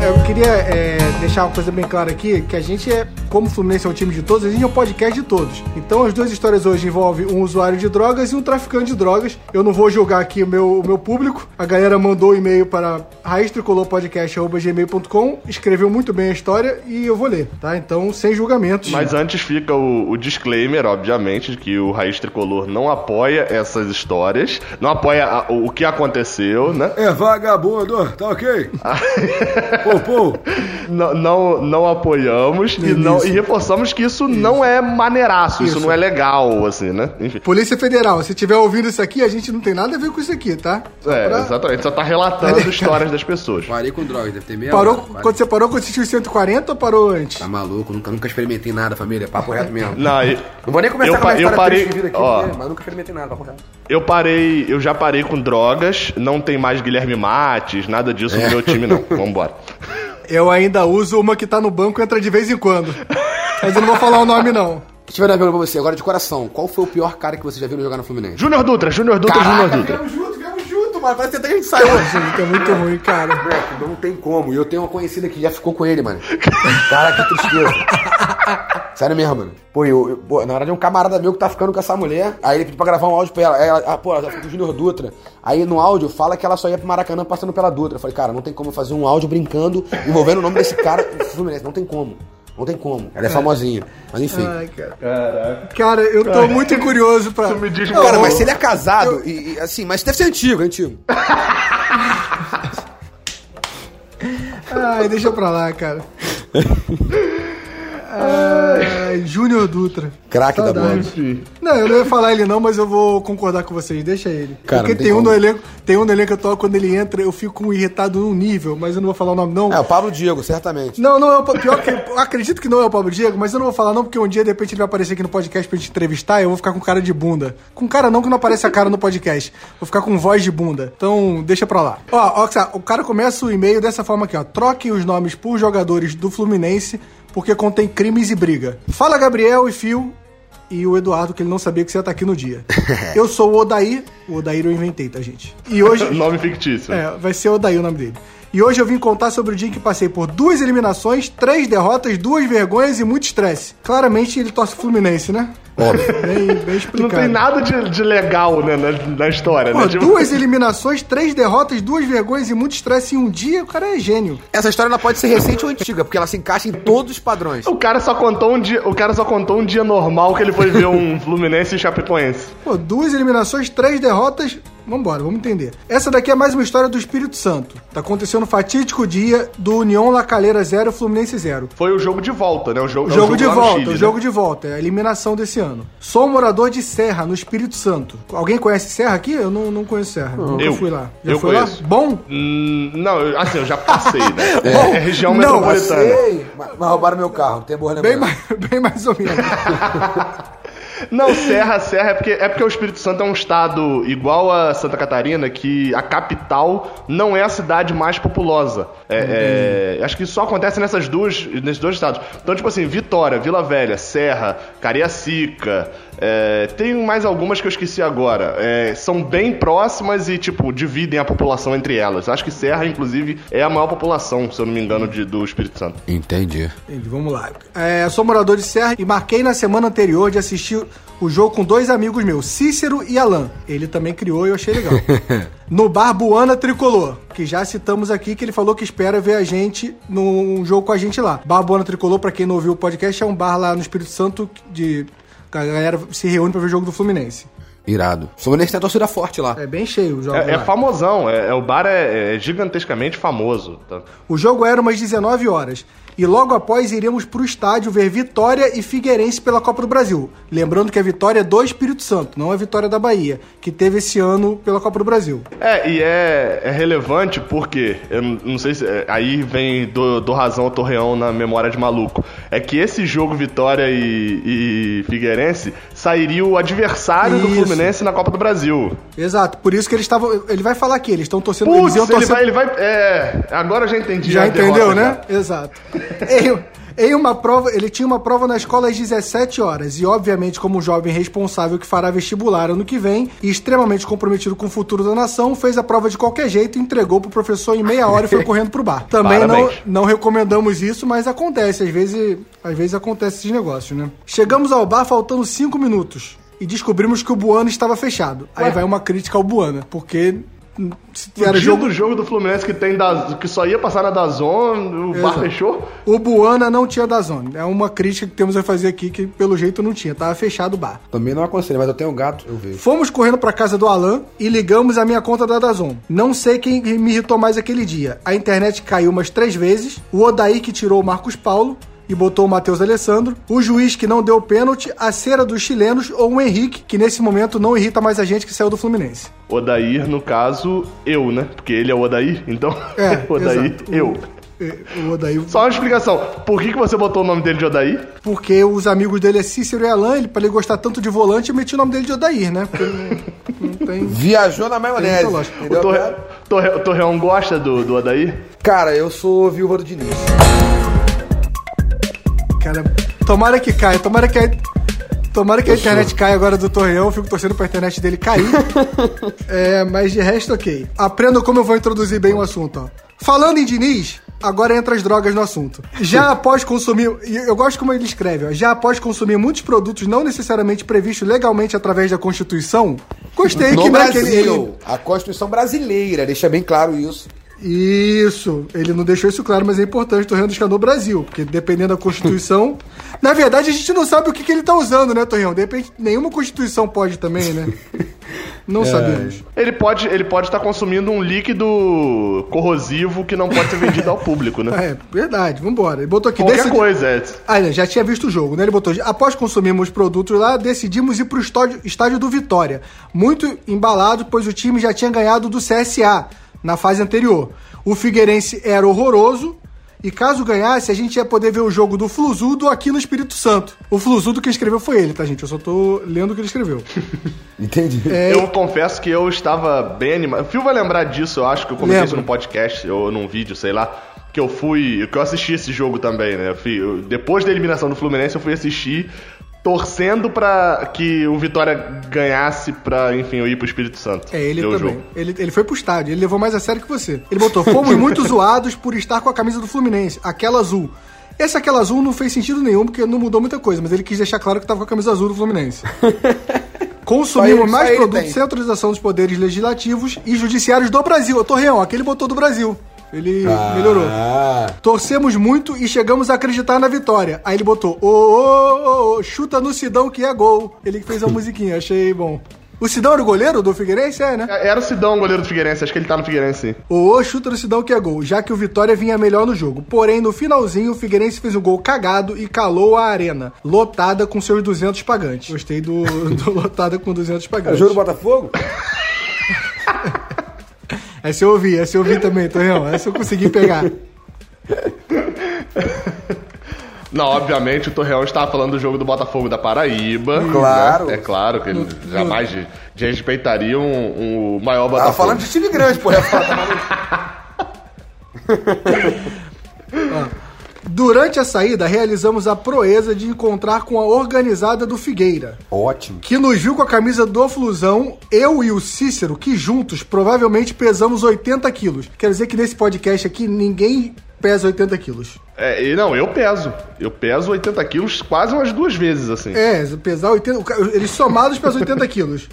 É, Eu queria é, deixar uma coisa bem clara aqui, que a gente é, como o Fluminense é um time de todos, a gente é um podcast de todos. Então as duas histórias hoje envolvem um usuário de drogas e um traficante de drogas. Eu não vou julgar aqui o meu, o meu público. A galera mandou um e-mail para raiztricolorpodcast.gmail.com, escreveu muito bem a história e eu vou ler, tá? Então, sem julgamentos. Mas antes fica o, o disclaimer, obviamente, de que o Raiz Tricolor não apoia essas histórias, não apoia a- o, o que aconteceu, né? É vagabundo, tá ok? pô, pô. não, não, não apoiamos e, não, e reforçamos que isso, não é maneiraço, isso. Isso. não é legal, assim, né? Enfim. Polícia Federal, se tiver ouvindo isso aqui, a gente não tem nada a ver com isso aqui, tá? Só É, pra- exatamente. Só tá relatando histórias das pessoas. Parei com drogas, deve ter meia Parou, hora. Quando você parou quando assistiu os 140 ou parou antes? Tá maluco, nunca, nunca experimentei nada, família. Papo reto mesmo. Não, e- Não vou nem começar Eu com a minha eu história parei- aqui, ó. porque- mas nunca experimentei nada, papo reto. eu parei, eu já parei com drogas, não tem mais Guilherme Mates, nada disso no meu time, não. Vambora. Eu ainda uso uma que tá no banco e entra de vez em quando. Mas eu não vou falar o nome, não. Deixa eu ver uma pergunta pra você, agora de coração. Qual foi o pior cara que você já viu jogar no Fluminense? Júnior Dutra, Júnior Dutra, Júnior Dutra. viemos junto, viemos junto, mano. Parece que até a gente saiu. Gente, é muito ruim, cara. Moleque, não tem como. E eu tenho uma conhecida que já ficou com ele, mano. Cara, que tristeza. Sério mesmo, mano. Pô, eu, eu- pô, na verdade é um camarada meu que tá ficando com essa mulher. Aí ele pediu pra gravar um áudio pra ela. Aí ela, ah, pô, ela já ficou com o Júnior Dutra. Aí no áudio fala que ela só ia pro Maracanã passando pela Dutra. Eu falei, cara, não tem como fazer um áudio brincando, envolvendo o nome desse cara Fluminense. Não tem como. Não tem como. Ela é famosinha. Mas enfim. Ai, cara. Cara, eu tô muito curioso pra. me diz Não, Cara, mas se ele é casado, e, e, assim, mas deve ser antigo, é antigo. Ai, deixa pra lá, cara. Ai, Júnior Dutra. Craque da bola. Enfim. Não, eu não ia falar ele não, mas eu vou concordar com vocês. Deixa ele. Cara, Porque tem tem, um no elenco, tem um no elenco atual, quando ele entra, eu fico irritado num nível, mas eu não vou falar o nome não. É, o Pablo Diego, certamente. Não, não é o pior que eu acredito que não é o Pablo Diego, mas eu não vou falar não, porque um dia de repente ele vai aparecer aqui no podcast pra gente entrevistar e eu vou ficar com cara de bunda. Com cara não que não aparece a cara no podcast. Vou ficar com voz de bunda. Então, deixa pra lá. Ó, ó, o cara começa o e-mail dessa forma aqui, ó. Troquem os nomes por jogadores do Fluminense porque contém crimes e briga. Fala Gabriel e Fio e o Eduardo, que ele não sabia que você ia estar aqui no dia. Eu sou o Odair. O Odair eu inventei, tá, gente? E hoje. Nome fictício. É, vai ser Odair o nome dele. E hoje eu vim contar sobre o dia em que passei por duas eliminações, três derrotas, duas vergonhas e muito estresse. Claramente ele torce Fluminense, né? Óbvio. Bem, bem explicado. Não tem nada de, de legal né, na, na história, Pô, né? Tipo, duas eliminações, três derrotas, duas vergonhas e muito estresse em um dia, o cara é gênio. Essa história ela pode ser recente ou antiga, porque ela se encaixa em todos os padrões. O cara só contou um dia, o cara só contou um dia normal que ele foi ver um Fluminense e Chapecoense. Pô, duas eliminações, três derrotas. Vambora, vamos entender. Essa daqui é mais uma história do Espírito Santo. Tá acontecendo no fatídico dia do União La Calera 0, Fluminense 0. Foi o jogo de volta, né? O jogo, O é jogo de volta, Chile, o né? jogo de volta, é a eliminação desse ano. Sou um morador de Serra, no Espírito Santo. Alguém conhece Serra aqui? Eu não, não conheço Serra. Nunca Eu. fui lá. Já Eu foi conheço. lá? Bom? Hum, não, eu- assim, eu já passei, né? Bom, É região não, metropolitana. Sei, mas mas roubaram meu carro, tem boa Bem lembrança. mais, bem mais ou menos. Não, Serra, Serra é porque, é porque o Espírito Santo é um estado igual a Santa Catarina, que a capital não é a cidade mais populosa. É, é, acho que isso só acontece nessas duas, nesses dois estados. Então, tipo assim, Vitória, Vila Velha, Serra, Cariacica, é, tem mais algumas que eu esqueci agora. É, são bem próximas e, tipo, dividem a população entre elas. Acho que Serra, inclusive, é a maior população, se eu não me engano, de- do Espírito Santo. Entendi. Entendi, vamos lá. É, sou morador de Serra e marquei na semana anterior de assistir o jogo com dois amigos meus, Cícero e Alan. Ele também criou e eu achei legal. no bar Buana Tricolor, que já citamos aqui, que ele falou que espera ver a gente num jogo com a gente lá. Bar Buana Tricolor, pra quem não ouviu o podcast, é um bar lá no Espírito Santo de... A galera se reúne pra ver o jogo do Fluminense. Irado. O Fluminense tem a torcida forte lá. É bem cheio o jogo. É, é famosão, é, é- o bar é, é gigantescamente famoso. tá? O jogo era umas 19 horas. E logo após iremos pro estádio ver Vitória e Figueirense pela Copa do Brasil. Lembrando que a Vitória é do Espírito Santo, não a Vitória da Bahia, que teve esse ano pela Copa do Brasil. É, e é, é relevante porque, eu não sei se. é, aí vem do, do razão ao Torreão na memória de maluco. É que esse jogo Vitória e, e Figueirense sairia o adversário do Isso. Fluminense na Copa do Brasil. Exato, por isso que eles estavam. Ele vai falar aqui, eles estão torcendo. eles Putz, iam ele torcer- vai, ele vai. É, agora eu já entendi. Já entendeu, derrota, né? já. Exato. em, em uma prova, ele tinha uma prova na escola às 17 horas e, obviamente, como um jovem responsável que fará vestibular ano que vem e extremamente comprometido com o futuro da nação, fez a prova de qualquer jeito, entregou pro professor em meia hora e foi correndo pro bar. Também não, Parabéns. não recomendamos isso, mas acontece, às vezes, às vezes acontece esses negócios, né? Chegamos ao bar faltando 5 minutos e descobrimos que o Buana estava fechado. Aí vai uma crítica ao Buana, porque era dia jogo do jogo do Fluminense que tem da, que só ia passar na Dazon, o bar Exato. fechou. O Buana não tinha da zona. É uma crítica que temos a fazer aqui, que pelo jeito não tinha. Tava fechado o bar. Também não aconselho, mas eu tenho um gato, eu vejo. Fomos correndo pra casa do Alan e ligamos a minha conta da Dazon. Não sei quem me irritou mais aquele dia. A internet caiu umas três vezes. O Odaí que tirou o Marcos Paulo e botou o Matheus Alessandro. O juiz que não deu pênalti. A cera dos chilenos ou o Henrique, que nesse momento não irrita mais a gente que saiu do Fluminense. Odair, no caso, eu, né? Porque ele é o Odair, então. É, Odair, exato. eu. O, o Odaí Só uma explicação. Por que, que você botou o nome dele de Odair? Porque os amigos dele é Cícero e Alan, ele, pra ele gostar tanto de volante, eu meti o nome dele de Odair, né? Porque não, não tem. Viajou na maionese. O? Torre... Torre... o Torreão gosta do, do Odair? Cara, eu sou viúva do Diniz. Cara, tomara que caia, tomara que a, tomara que a internet caia agora do Torreão, eu fico torcendo pra internet dele cair. é, mas de resto, ok. Aprenda como eu vou introduzir bem o assunto, ó. Falando em Diniz, agora entra as drogas no assunto. Já após consumir, eu gosto como ele escreve, ó, já após consumir muitos produtos não necessariamente previstos legalmente através da Constituição, gostei No que que Brasil, ele- ele, a Constituição brasileira, deixa bem claro isso. Isso, ele não deixou isso claro, mas é importante, Torreão deixar no Brasil, porque dependendo da Constituição. na verdade, a gente não sabe o que, que ele tá usando, né, Torreão? De repente, nenhuma Constituição pode também, né? Não sabemos. Ele pode ele pode estar consumindo um líquido corrosivo que não pode ser vendido ao público, né? É, verdade, vambora. Ele botou aqui. Qualquer decidi- coisa, é. Ah, já tinha visto o jogo, né? Ele botou. Após consumirmos produtos lá, decidimos ir pro estádio, estádio do Vitória. Muito embalado, pois o time já tinha ganhado do CSA na fase anterior. O Figueirense era horroroso. E caso ganhasse, a gente ia poder ver o jogo do Fluzudo aqui no Espírito Santo. O Fluzudo que escreveu foi ele, tá, gente? Eu só tô lendo o que ele escreveu. Entendi. É, Eu confesso que eu estava bem animado. O Phil vai lembrar disso, eu acho que eu comentei isso no podcast ou num vídeo, sei lá. Que eu fui. Que eu assisti esse jogo também, né? Eu fui- eu- depois da eliminação do Fluminense, eu fui assistir torcendo pra que o Vitória ganhasse pra, enfim, eu ir pro Espírito Santo. É, ele também. jogo. Ele, ele foi pro estádio, ele levou mais a sério que você. Ele botou, fomos muito zoados por estar com a camisa do Fluminense, aquela azul. Esse aquela azul não fez sentido nenhum, porque não mudou muita coisa, mas ele quis deixar claro que tava com a camisa azul do Fluminense. Consumimos ele- mais produtos sem autorização dos poderes legislativos e judiciários do Brasil. Ô, Torreão, aquele botou do Brasil. Ele melhorou. Ah, Torcemos muito e chegamos a acreditar na vitória. Aí ele botou, ô, ô, ô, ô, chuta no Sidão que é gol. Ele que fez a musiquinha, achei bom. O Sidão era o goleiro do Figueirense? É, né? Era o Sidão, goleiro do Figueirense. Acho que ele tá no Figueirense. O ô, chuta no Sidão que é gol, já que o Vitória vinha melhor no jogo. Porém, no finalzinho, o Figueirense fez um gol cagado e calou a arena, lotada com seus 200 pagantes. Gostei do, do lotada com 200 é pagantes. jogo do Botafogo? Essa eu ouvi, essa eu ouvi também, Torreão. Essa eu consegui pegar. Não, obviamente o Torreão estava falando do jogo do Botafogo da Paraíba. Claro. né? É claro que ele jamais de- desrespeitaria um, um maior Botafogo. Tava falando de time grande, porra. Maluco? Durante a saída, realizamos a proeza de encontrar com a organizada do Figueira. Ótimo. que nos viu com a camisa do Flusão, eu e o Cícero, que juntos provavelmente pesamos 80 quilos. Quer dizer que nesse podcast aqui ninguém pesa 80 quilos. É, e não, eu peso. Eu peso 80 quilos quase umas duas vezes, assim. É, pesar 80. o ca- Eles somados pesam 80 quilos.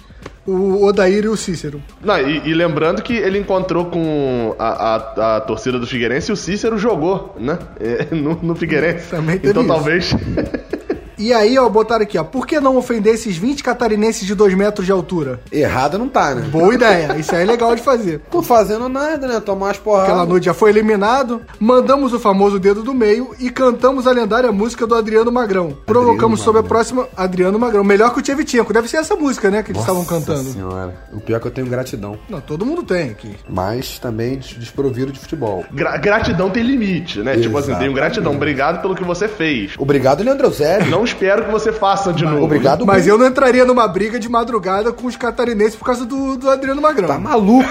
O Odair e o Cícero. Não, e, e lembrando que ele encontrou com a, a, a torcida do Figueirense e o Cícero jogou, né? É, no, no Figueirense. Também então talvez. E aí, ó, botaram aqui, ó. Por que não ofender esses 20 catarinenses de 2 metros de altura? Errado não tá, né? Boa ideia. Isso aí é legal de fazer. Tô fazendo nada, né? Tomar umas porradas. Aquela noite já foi eliminado, mandamos o famoso dedo do meio e cantamos a lendária música do Adriano Magrão. Provocamos sobre a próxima Adriano Magrão. Melhor que o Tchevchenko. Deve ser essa música, né, que eles estavam cantando. senhora. O pior é que eu tenho gratidão. Não, todo mundo tem aqui. Mas também des- desprovido de futebol. Gra- gratidão tem limite, né? Tipo assim, tenho gratidão. Obrigado pelo que você fez. Obrigado, Leandro Eusébio. Não espero que você faça de novo. Obrigado, Mas Gugu. eu não entraria numa briga de madrugada com os catarinenses por causa do, do Adriano Magrão. Tá maluco.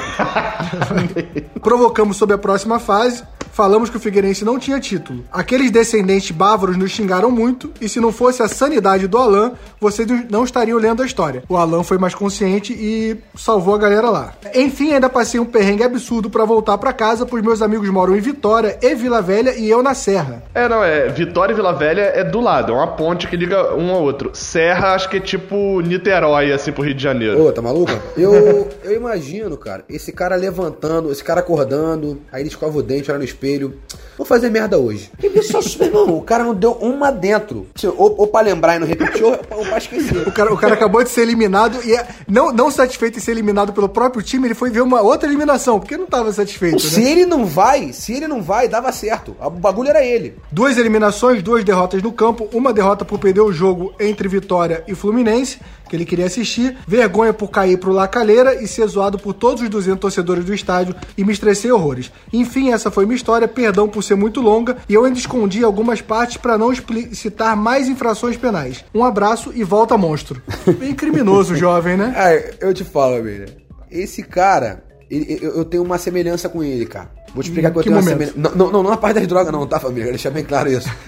Provocamos sobre a próxima fase. Falamos que o Figueirense não tinha título. Aqueles descendentes bávaros nos xingaram muito, e se não fosse a sanidade do Alan, vocês não estariam lendo a história. O Alan foi mais consciente e salvou a galera lá. Enfim, ainda passei um perrengue absurdo pra voltar pra casa, pois meus amigos moram em Vitória e Vila Velha e eu na Serra. É, não, é. Vitória e Vila Velha é do lado, é uma ponte ponte que liga um ao outro. Serra, acho que é tipo Niterói, assim, pro Rio de Janeiro. Ô, tá maluco? Eu, eu imagino, cara, esse cara levantando, esse cara acordando, aí ele escova o dente, olha no espelho. Vou fazer merda hoje. Que isso, meu irmão, o cara não deu uma dentro. Ou, ou pra lembrar e não repetiu, ou pra esquecer. O cara, o cara acabou de ser eliminado e é- não, não satisfeito em ser eliminado pelo próprio time, ele foi ver uma outra eliminação, porque não tava satisfeito, Se né? ele não vai, se ele não vai, dava certo. O bagulho era ele. Duas eliminações, duas derrotas no campo, uma derrota por perder o jogo entre Vitória e Fluminense, que ele queria assistir, vergonha por cair pro Lacalheira e ser zoado por todos os 200 torcedores do estádio e me estressei horrores. Enfim, essa foi minha história, perdão por ser muito longa e eu ainda escondi algumas partes para não explicitar mais infrações penais. Um abraço e volta monstro. Bem criminoso, jovem, né? Ah, eu te falo, amigo. Esse cara, ele- eu, eu tenho uma semelhança com ele, cara. Vou te explicar que eu que tenho uma momento? semelhança. Não, não, não na parte das drogas, não, tá, família? Deixa bem claro isso.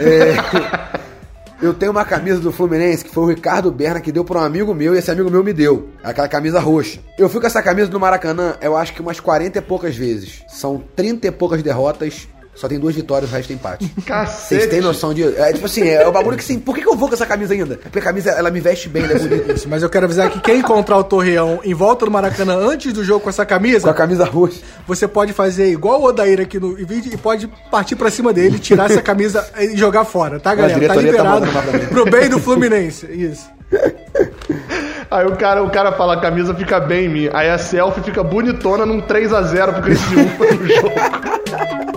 É, eu tenho uma camisa do Fluminense que foi o Ricardo Berna que deu pra um amigo meu e esse amigo meu me deu. Aquela camisa roxa. Eu fui com essa camisa no Maracanã, eu acho que umas 40 e poucas vezes. São 30 e poucas derrotas. Só tem duas vitórias, o resto é empate. Cacete. Vocês têm noção disso? É tipo assim, é o bagulho que assim, por que, que eu vou com essa camisa ainda? Porque a camisa, ela me veste bem, ela é bonita. Isso, mas eu quero avisar que quem encontrar o Torreão em volta do Maracanã antes do jogo com essa camisa, Com a camisa roxa. você pode fazer igual o Odair aqui no vídeo e pode partir pra cima dele, tirar essa camisa e jogar fora, tá, galera? Tá tá liberado mim. pro bem do Fluminense. Isso. Aí o cara, o cara fala, a camisa fica bem em mim. Aí a selfie fica bonitona num 3x0 pro Criciúma no jogo.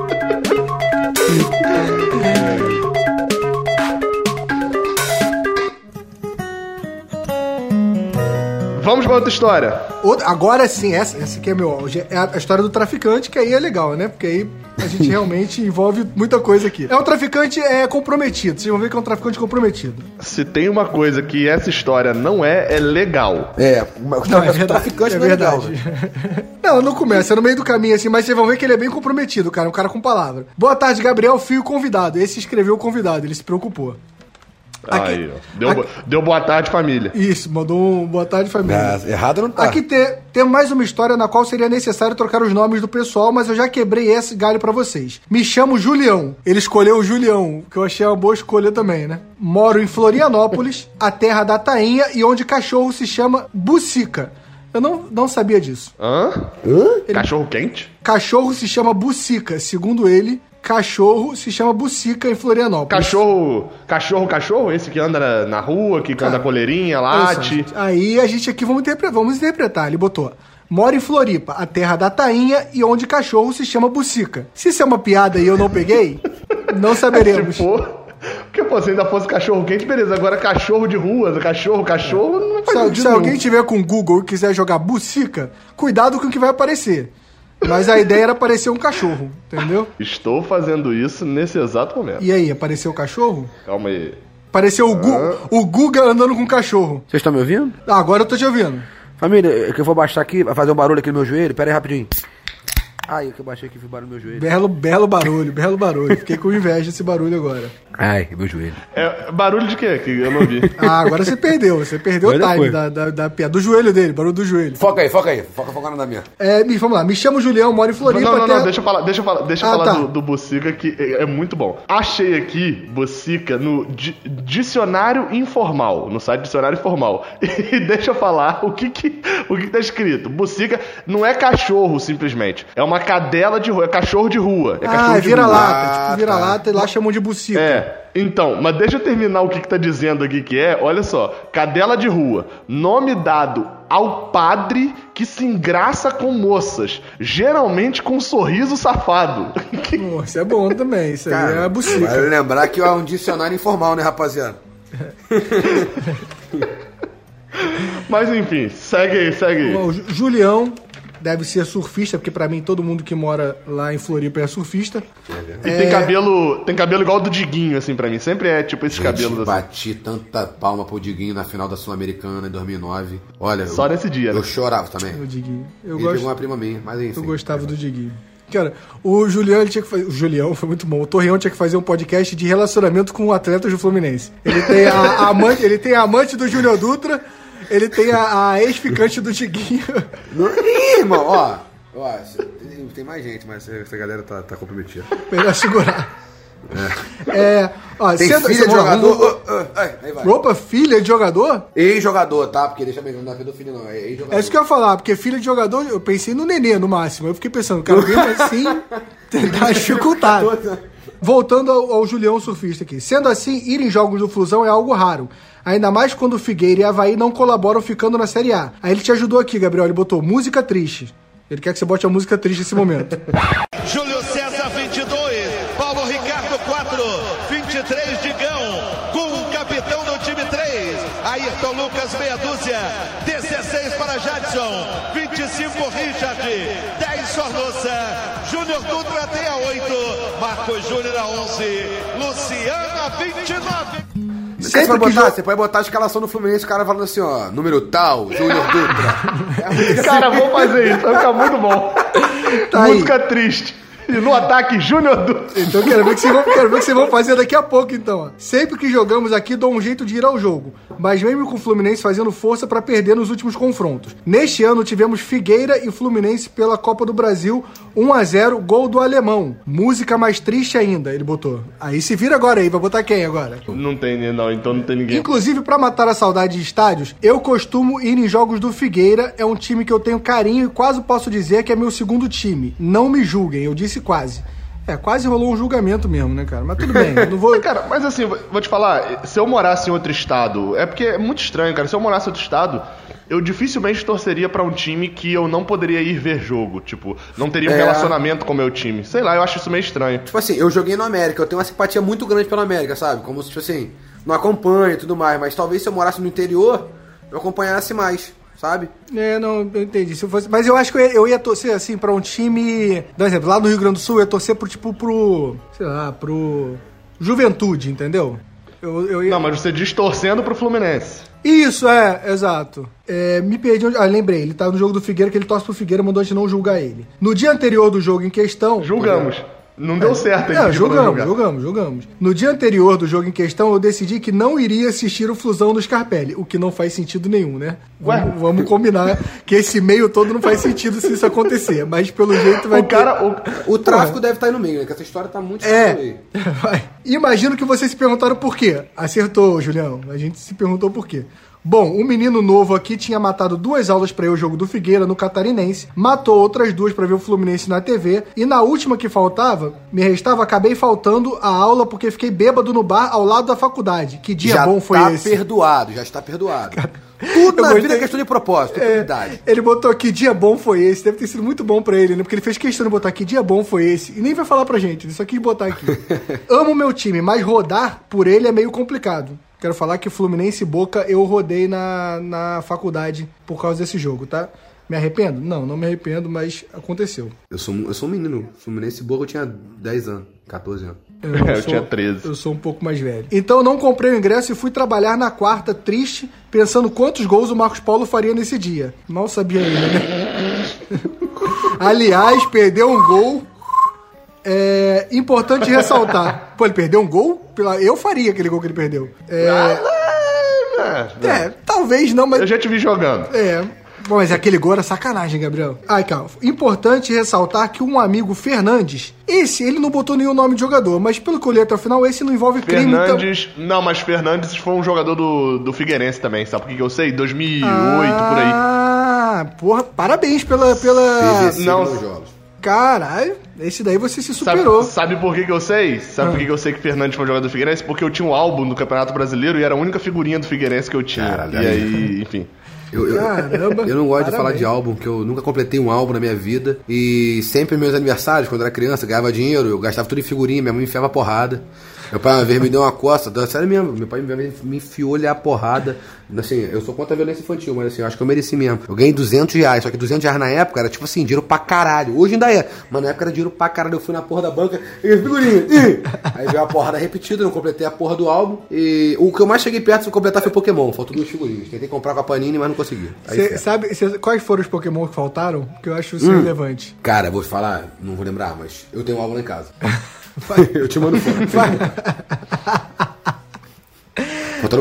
Vamos pra outra história. Outra- Agora sim, essa, essa aqui é meu. É a a história do traficante, que aí é legal, né? Porque aí a gente realmente envolve muita coisa aqui. É um traficante é, comprometido. Vocês vão ver que é um traficante comprometido. Se tem uma coisa que essa história não é, é legal. É, mas Não, é verdade. traficante é não é legal, não, não começa, é no meio do caminho assim, mas vocês vão ver que ele é bem comprometido, cara. Um cara com palavra. Boa tarde, Gabriel Fio convidado. Esse escreveu o convidado, ele se preocupou. Aqui- Aí, ó. Deu, aqui- deu boa tarde, família. Isso, mandou um boa tarde, família. Ah, errado não tá. Aqui te- tem mais uma história na qual seria necessário trocar os nomes do pessoal, mas eu já quebrei esse galho pra vocês. Me chamo Julião. Ele escolheu o Julião, que eu achei uma boa escolha também, né? Moro em Florianópolis, a terra da tainha e onde cachorro se chama Bucica. Eu não, não sabia disso. Hã? Cachorro quente? Cachorro se chama Bucica. Segundo ele, cachorro se chama Bucica em Florianópolis. Cachorro, cachorro, cachorro? Esse que anda na, na rua, que anda coleirinha, late. Aí a gente aqui vamos, interpre- vamos interpretar. Ele botou. Mora em Floripa, a terra da tainha e onde cachorro se chama bucica. Se isso é uma piada e eu não peguei, não saberemos. Se for. Porque, pô, se ainda fosse cachorro quente, beleza. Agora cachorro de rua, cachorro, cachorro, não faz Se, se alguém tiver com Google e quiser jogar bucica, cuidado com o que vai aparecer. Mas a ideia era aparecer um cachorro, entendeu? Estou fazendo isso nesse exato momento. E aí, apareceu o cachorro? Calma aí. Apareceu o, Gu, o Guga andando com o cachorro. Vocês estão me ouvindo? Ah, agora eu tô te ouvindo. Família, é que eu vou baixar aqui, vai fazer um barulho aqui no meu joelho. Pera aí rapidinho. Ai, que eu baixei aqui, barulho no meu joelho. Belo, belo barulho, belo barulho. Fiquei com inveja desse barulho agora. Ai, meu joelho. É, barulho de quê? Que eu não vi. Ah, agora você perdeu. Você perdeu o time da, da, da piada. Do joelho dele, barulho do joelho. Foca aí, foca aí. Foca, foca na minha. É, me, vamos lá. Me chamo Julião, moro em Floripa. Não, não, até- não, deixa eu falar, deixa eu falar, deixa eu Ah, falar tá. do, do Bucica, que é, é muito bom. Achei aqui Bucica no di- dicionário informal, no site dicionário informal. E deixa eu falar o que que, o que tá escrito. Bucica não é cachorro, simplesmente. É uma cadela de rua, é cachorro de rua. É Ah, cachorro é de vira-lata. Tipo, vira-lata e lá chamam de bucica. É, então, mas deixa eu terminar o que, que tá dizendo aqui que é. Olha só, cadela de rua, nome dado ao padre que se engraça com moças, geralmente com um sorriso safado. Isso é bom também. Isso aí é bucica. Vale lembrar que é um dicionário informal, né, rapaziada? mas enfim, segue aí, segue aí. Bom, Julião deve ser surfista, porque pra mim todo mundo que mora lá em Floripa é surfista. E tem cabelo, tem cabelo igual do Diguinho, assim, pra mim. Sempre é tipo esses cabelos Gente, assim. bati tanta palma pro Diguinho na final da Sul-Americana em 2009. Olha, Só eu, nesse dia, né? eu chorava também. O Diguinho. Eu Ele gosto. pegou uma prima minha, mas enfim. Eu gostava do Diguinho. Cara, o Julião ele tinha que fazer. O Julião foi muito bom. O Torreão tinha que fazer um podcast de relacionamento com atletas do Fluminense. Ele tem a, a amante, ele tem a amante do Júlio Dutra, ele tem a, a ex-ficante do Diguinho. Não, Ih, irmão, ó. ó tem, tem mais gente, mas essa galera tá, tá comprometida. Melhor segurar. É, ó, Tem sendo- filha de jogador. Ah, ah, ai, aí vai. Opa, filha de jogador? Ex-jogador, tá? Porque deixa bem, não é pedofilia não, é ex-jogador. É isso que eu ia falar, porque filha de jogador, eu pensei no nenê no máximo. Eu fiquei pensando, cara, mesmo assim, tentar dificultar. Voltando ao, ao Julião Surfista aqui. Sendo assim, ir em jogos do Flusão é algo raro. Ainda mais quando o Figueira e Havaí não colaboram ficando na Série A. Aí ele te ajudou aqui, Gabriel. Ele botou música triste. Ele quer que você bote a música triste nesse momento. Júlio César 22, Paulo Ricardo 4, 23 Digão, o capitão do time 3, Ayrton Lucas meia dúzia, 16 para Jadson, 25 Richard, 10 Sornosa, Júnior Dutra tem a 8, Marcos Júnior a 11, Luciana 29. Você vai botar, jogo- você pode botar a escalação do Fluminense, o cara falando assim, ó, número tal, Júnior Dutra. Cara, vou fazer isso, vai ficar muito bom. Tá aí. Música triste. E no ataque, Júnior do. Então quero ver, que vocês vão, quero ver o que vocês vão fazer daqui a pouco, então. Sempre que jogamos aqui, dou um jeito de ir ao jogo. Mas mesmo com o Fluminense fazendo força pra perder nos últimos confrontos. Neste ano tivemos Figueira e Fluminense pela Copa do Brasil, 1 a 0 gol do alemão. Música mais triste ainda, ele botou. Aí se vira agora aí, vai botar quem agora? Não tem, não, então não tem ninguém. Inclusive, pra matar a saudade de estádios, eu costumo ir em jogos do Figueira. É um time que eu tenho carinho e quase posso dizer que é meu segundo time. Não me julguem, eu disse quase. É, quase rolou um julgamento mesmo, né, cara? Mas tudo bem, eu não vou. Cara, mas assim, vou te falar, se eu morasse em outro estado, é porque é muito estranho, cara. Se eu morasse em outro estado, eu dificilmente torceria pra um time que eu não poderia ir ver jogo. Tipo, não teria um É. relacionamento com o meu time. Sei lá, eu acho isso meio estranho. Tipo assim, eu joguei no América, eu tenho uma simpatia muito grande pelo América, sabe? Como se, tipo assim, não acompanho e tudo mais, mas talvez se eu morasse no interior, eu acompanhasse mais, sabe? É, não, eu entendi. Se eu fosse... Mas eu acho que eu ia, eu ia torcer, assim, pra um time. Dá um exemplo, lá no Rio Grande do Sul, eu ia torcer pro, tipo, pro. Sei lá, pro. Juventude, entendeu? Eu, eu ia... Não, mas você distorcendo pro Fluminense. Isso, é, exato. É, me perdi onde. Ah, lembrei, ele tá no jogo do Figueira, que ele torce pro Figueira, mandou a gente não julgar ele. No dia anterior do jogo em questão. Julgamos. Não deu certo? É, pediu pra jogamos, jogamos, jogamos. No dia anterior do jogo em questão, eu decidi que não iria assistir o Flusão do Scarpelli, o que não faz sentido nenhum, né? Ué? Vamos, vamos combinar que esse meio todo não faz sentido se isso acontecer, mas pelo jeito vai O cara. O... O tráfico deve estar aí no meio, né? Que essa história tá muito ter... É, aí. vai. Imagino que vocês se perguntaram por quê. Acertou, Julião. A gente se perguntou por quê. Bom, um menino novo aqui tinha matado duas aulas pra ir ao jogo do Figueira no Catarinense, matou outras duas pra ver o Fluminense na TV, e na última que faltava, me restava, acabei faltando a aula porque fiquei bêbado no bar ao lado da faculdade. Que dia já bom foi tá esse? perdoado, já está perdoado. Tudo eu na gostei- vida é questão de propósito, É, oportunidade. ele botou que dia bom foi esse. Deve ter sido muito bom pra ele, né? Porque ele fez questão de botar que dia bom foi esse. E nem vai falar pra gente, ele só quis botar aqui. Amo meu time, mas rodar por ele é meio complicado. Quero falar que Fluminense e Boca eu rodei na, na faculdade por causa desse jogo, tá? Me arrependo? Não, não me arrependo, mas aconteceu. Eu sou, eu sou um menino. Fluminense Boca eu tinha 10 anos, 14 anos. não Eu tinha 13. Eu sou um pouco mais velho. Então eu não comprei o ingresso e fui trabalhar na quarta, triste, pensando quantos gols o Marcos Paulo faria nesse dia. Mal sabia ele, né? Aliás, perdeu um gol. É importante ressaltar. Pô, ele perdeu um gol? Pela- Eu faria aquele gol que ele perdeu. É, É, é, talvez não, mas. Eu já te vi jogando. É. Bom, mas aquele gol era sacanagem, Gabriel. Ai, calma. Importante ressaltar que um amigo Fernandes, esse, ele não botou nenhum nome de jogador, mas pelo que eu li até o final, esse não envolve crime. então- Fernandes. Não, mas Fernandes foi um jogador do, do Figueirense também, sabe por que que eu sei? 2008, por aí. Ah, porra, parabéns pela. pela... Não. jogos. Caralho, esse daí você se Sabe, superou. sabe por que, que eu sei? Sabe por que, que eu sei que Fernandes foi um jogador do Figueirense? Porque eu tinha um álbum do Campeonato Brasileiro e era a única figurinha do Figueirense que eu tinha. Caralho, e aí. enfim. Eu, eu, Caramba, eu não gosto de falar de álbum, que eu nunca completei um álbum na minha vida. E sempre meus aniversários, quando eu era criança, eu ganhava dinheiro, eu gastava tudo em figurinha, minha mãe me enfiava porrada. Meu pai uma vez me deu uma costa, sério mesmo, meu pai me enfiou ali a porrada. Assim, eu sou contra a violência infantil, mas assim, eu acho que eu mereci mesmo. Eu ganhei 200 reais, só que 200 reais na época era tipo assim, dinheiro pra caralho. Hoje ainda é, mas na época era dinheiro pra caralho. Eu fui na porra da banca e figurinha. ih! Aí veio a porrada repetida, eu não completei a porra do álbum. E o que eu mais cheguei perto de completar foi Pokémon, faltou duas figurinhas. Tentei comprar com a Panini, mas não consegui. Aí Cê sabe cê- quais foram os Pokémon que faltaram? Que eu acho isso Hum. relevante. Cara, vou te falar, não vou lembrar, mas eu tenho um álbum lá em casa. eu te mando foto. Né?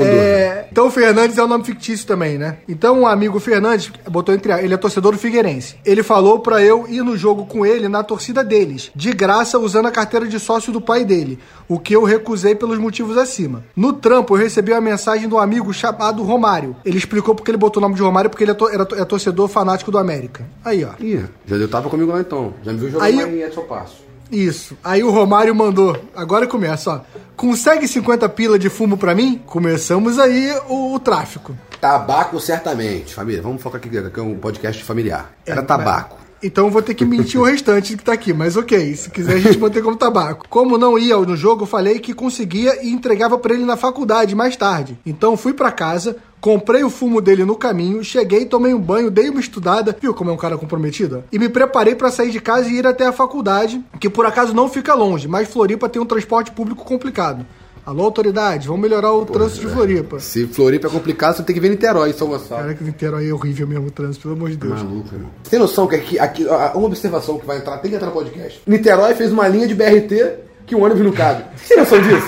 É, Então o Fernandes é um nome fictício também, né? Então um amigo Fernandes, botou entre ele é torcedor do Figueirense. Ele falou pra eu ir no jogo com ele na torcida deles, de graça usando a carteira de sócio do pai dele, o que eu recusei pelos motivos acima. No trampo eu recebi uma mensagem de um amigo chamado Romário. Ele explicou porque ele botou o nome de Romário porque ele é, to- era é torcedor fanático do América. Aí, ó. Ih, já deu tapa comigo lá então. Já me viu jogando Aí- em Edson Passo. Isso. Aí o Romário mandou. Agora começa, ó. Consegue 50 pila de fumo pra mim? Começamos aí o, o tráfico. Tabaco, certamente. Família, vamos focar aqui, que é um podcast familiar. Era É, tabaco. Então eu vou ter que mentir o restante que tá aqui, mas ok, se quiser a gente mantém como tabaco. Como não ia no jogo, eu falei que conseguia e entregava pra ele na faculdade mais tarde. Então fui pra casa, comprei o fumo dele no caminho, cheguei, tomei um banho, dei uma estudada, viu como é um cara comprometido? E me preparei pra sair de casa e ir até a faculdade, que por acaso não fica longe, mas Floripa tem um transporte público complicado. Alô, autoridade, vamos melhorar o trânsito de Floripa. Se Floripa é complicado, você tem que ver Niterói, São Gonçalo. Caraca, o Niterói é horrível mesmo o trânsito, pelo amor de Deus. Maluco, irmão. Você tem noção que aqui, aqui uma observação que vai entrar, tem que entrar no podcast. Niterói fez uma linha de BRT que o ônibus não cabe. Você tem noção disso?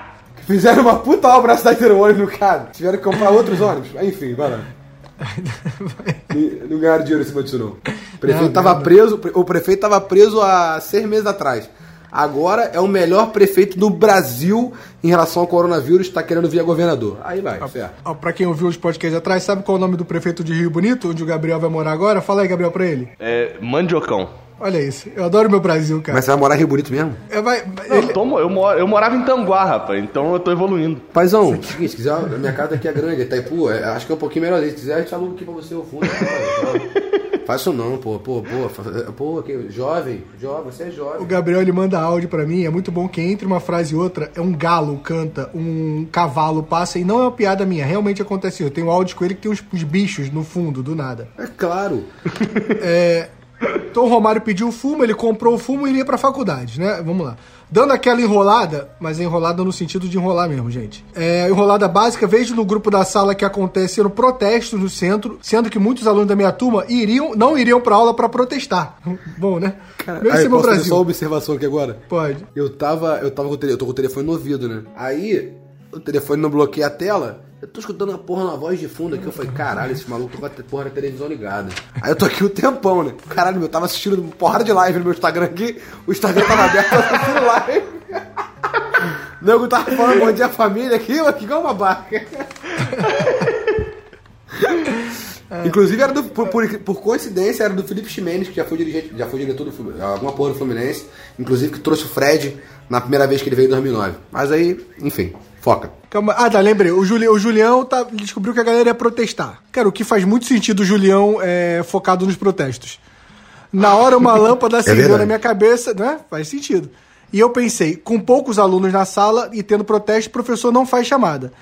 Fizeram uma puta obra na cidade inteira, o ônibus não cabe. Tiveram que comprar outros ônibus. Enfim, vai lá. não, não ganharam dinheiro em cima disso, não. O prefeito Não, tava não. preso, o prefeito tava preso há seis meses atrás. Agora é o melhor prefeito do Brasil em relação ao coronavírus, tá querendo vir a governador. Aí vai, certo. Ó, pra quem ouviu os podcasts atrás, sabe qual é o nome do prefeito de Rio Bonito, onde o Gabriel vai morar agora? Fala aí, Gabriel, pra ele. É, Mandiocão. Olha isso. Eu adoro meu Brasil, cara. Mas você vai morar em Rio Bonito mesmo? É, vai, Não, ele- eu, tô- eu, moro- eu morava em Tanguá, rapaz, então eu tô evoluindo. Paizão, seguinte, se quiser, a minha casa aqui é grande, é Itaipu, é- acho que é um pouquinho melhor. Se quiser, a gente aluga aqui pra você o fundo. Faz isso não, pô, pô, pô, pô, que, jovem, jovem, você é O jovem. Gabriel ele manda áudio pra mim, é muito bom que entre uma frase e outra, é um galo canta, um cavalo passa, e não é uma piada minha, realmente aconteceu. Eu tenho áudio com ele que tem uns, uns bichos no fundo, do nada. É claro. Então o Romário pediu o fumo, ele comprou o fumo e iria pra faculdade, né? Vamos lá. Dando aquela enrolada, mas é enrolada no sentido de enrolar mesmo, gente. É, enrolada básica, vejo no grupo da sala que aconteceram protestos no centro, sendo que muitos alunos da minha turma iriam, não iriam pra aula pra protestar. Bom, né? Meu, esse Aí, meu posso fazer Brasil. só uma observação aqui agora? Pode. Eu tava, eu tava com o telefone, eu tô com o telefone no ouvido, né? Aí, o telefone não bloqueia a tela. Eu tô escutando uma porra na voz de fundo aqui. Eu falei, caralho, esse maluco tá com a porra da televisão ligada. Aí eu tô aqui o tempão, né? Caralho, eu tava assistindo porrada de live no meu Instagram aqui. O Instagram tava aberto, eu assistindo live. O nego tava falando bom dia família aqui, eu aqui igual uma barca. Inclusive era do, por, por, por coincidência era do Felipe Ximenes, que já foi dirigente, já foi diretor do alguma porra do Fluminense, inclusive que trouxe o Fred na primeira vez que ele veio em 2009. Mas aí, enfim, foca. Calma. Ah, tá, lembrei. O, Juli, o Julião tá, descobriu que a galera ia protestar. Cara, o que faz muito sentido o Julião é, focado nos protestos. Na hora, uma lâmpada acendeu verdade. na minha cabeça, né? Faz sentido. E eu pensei, com poucos alunos na sala e tendo protesto, o professor não faz chamada.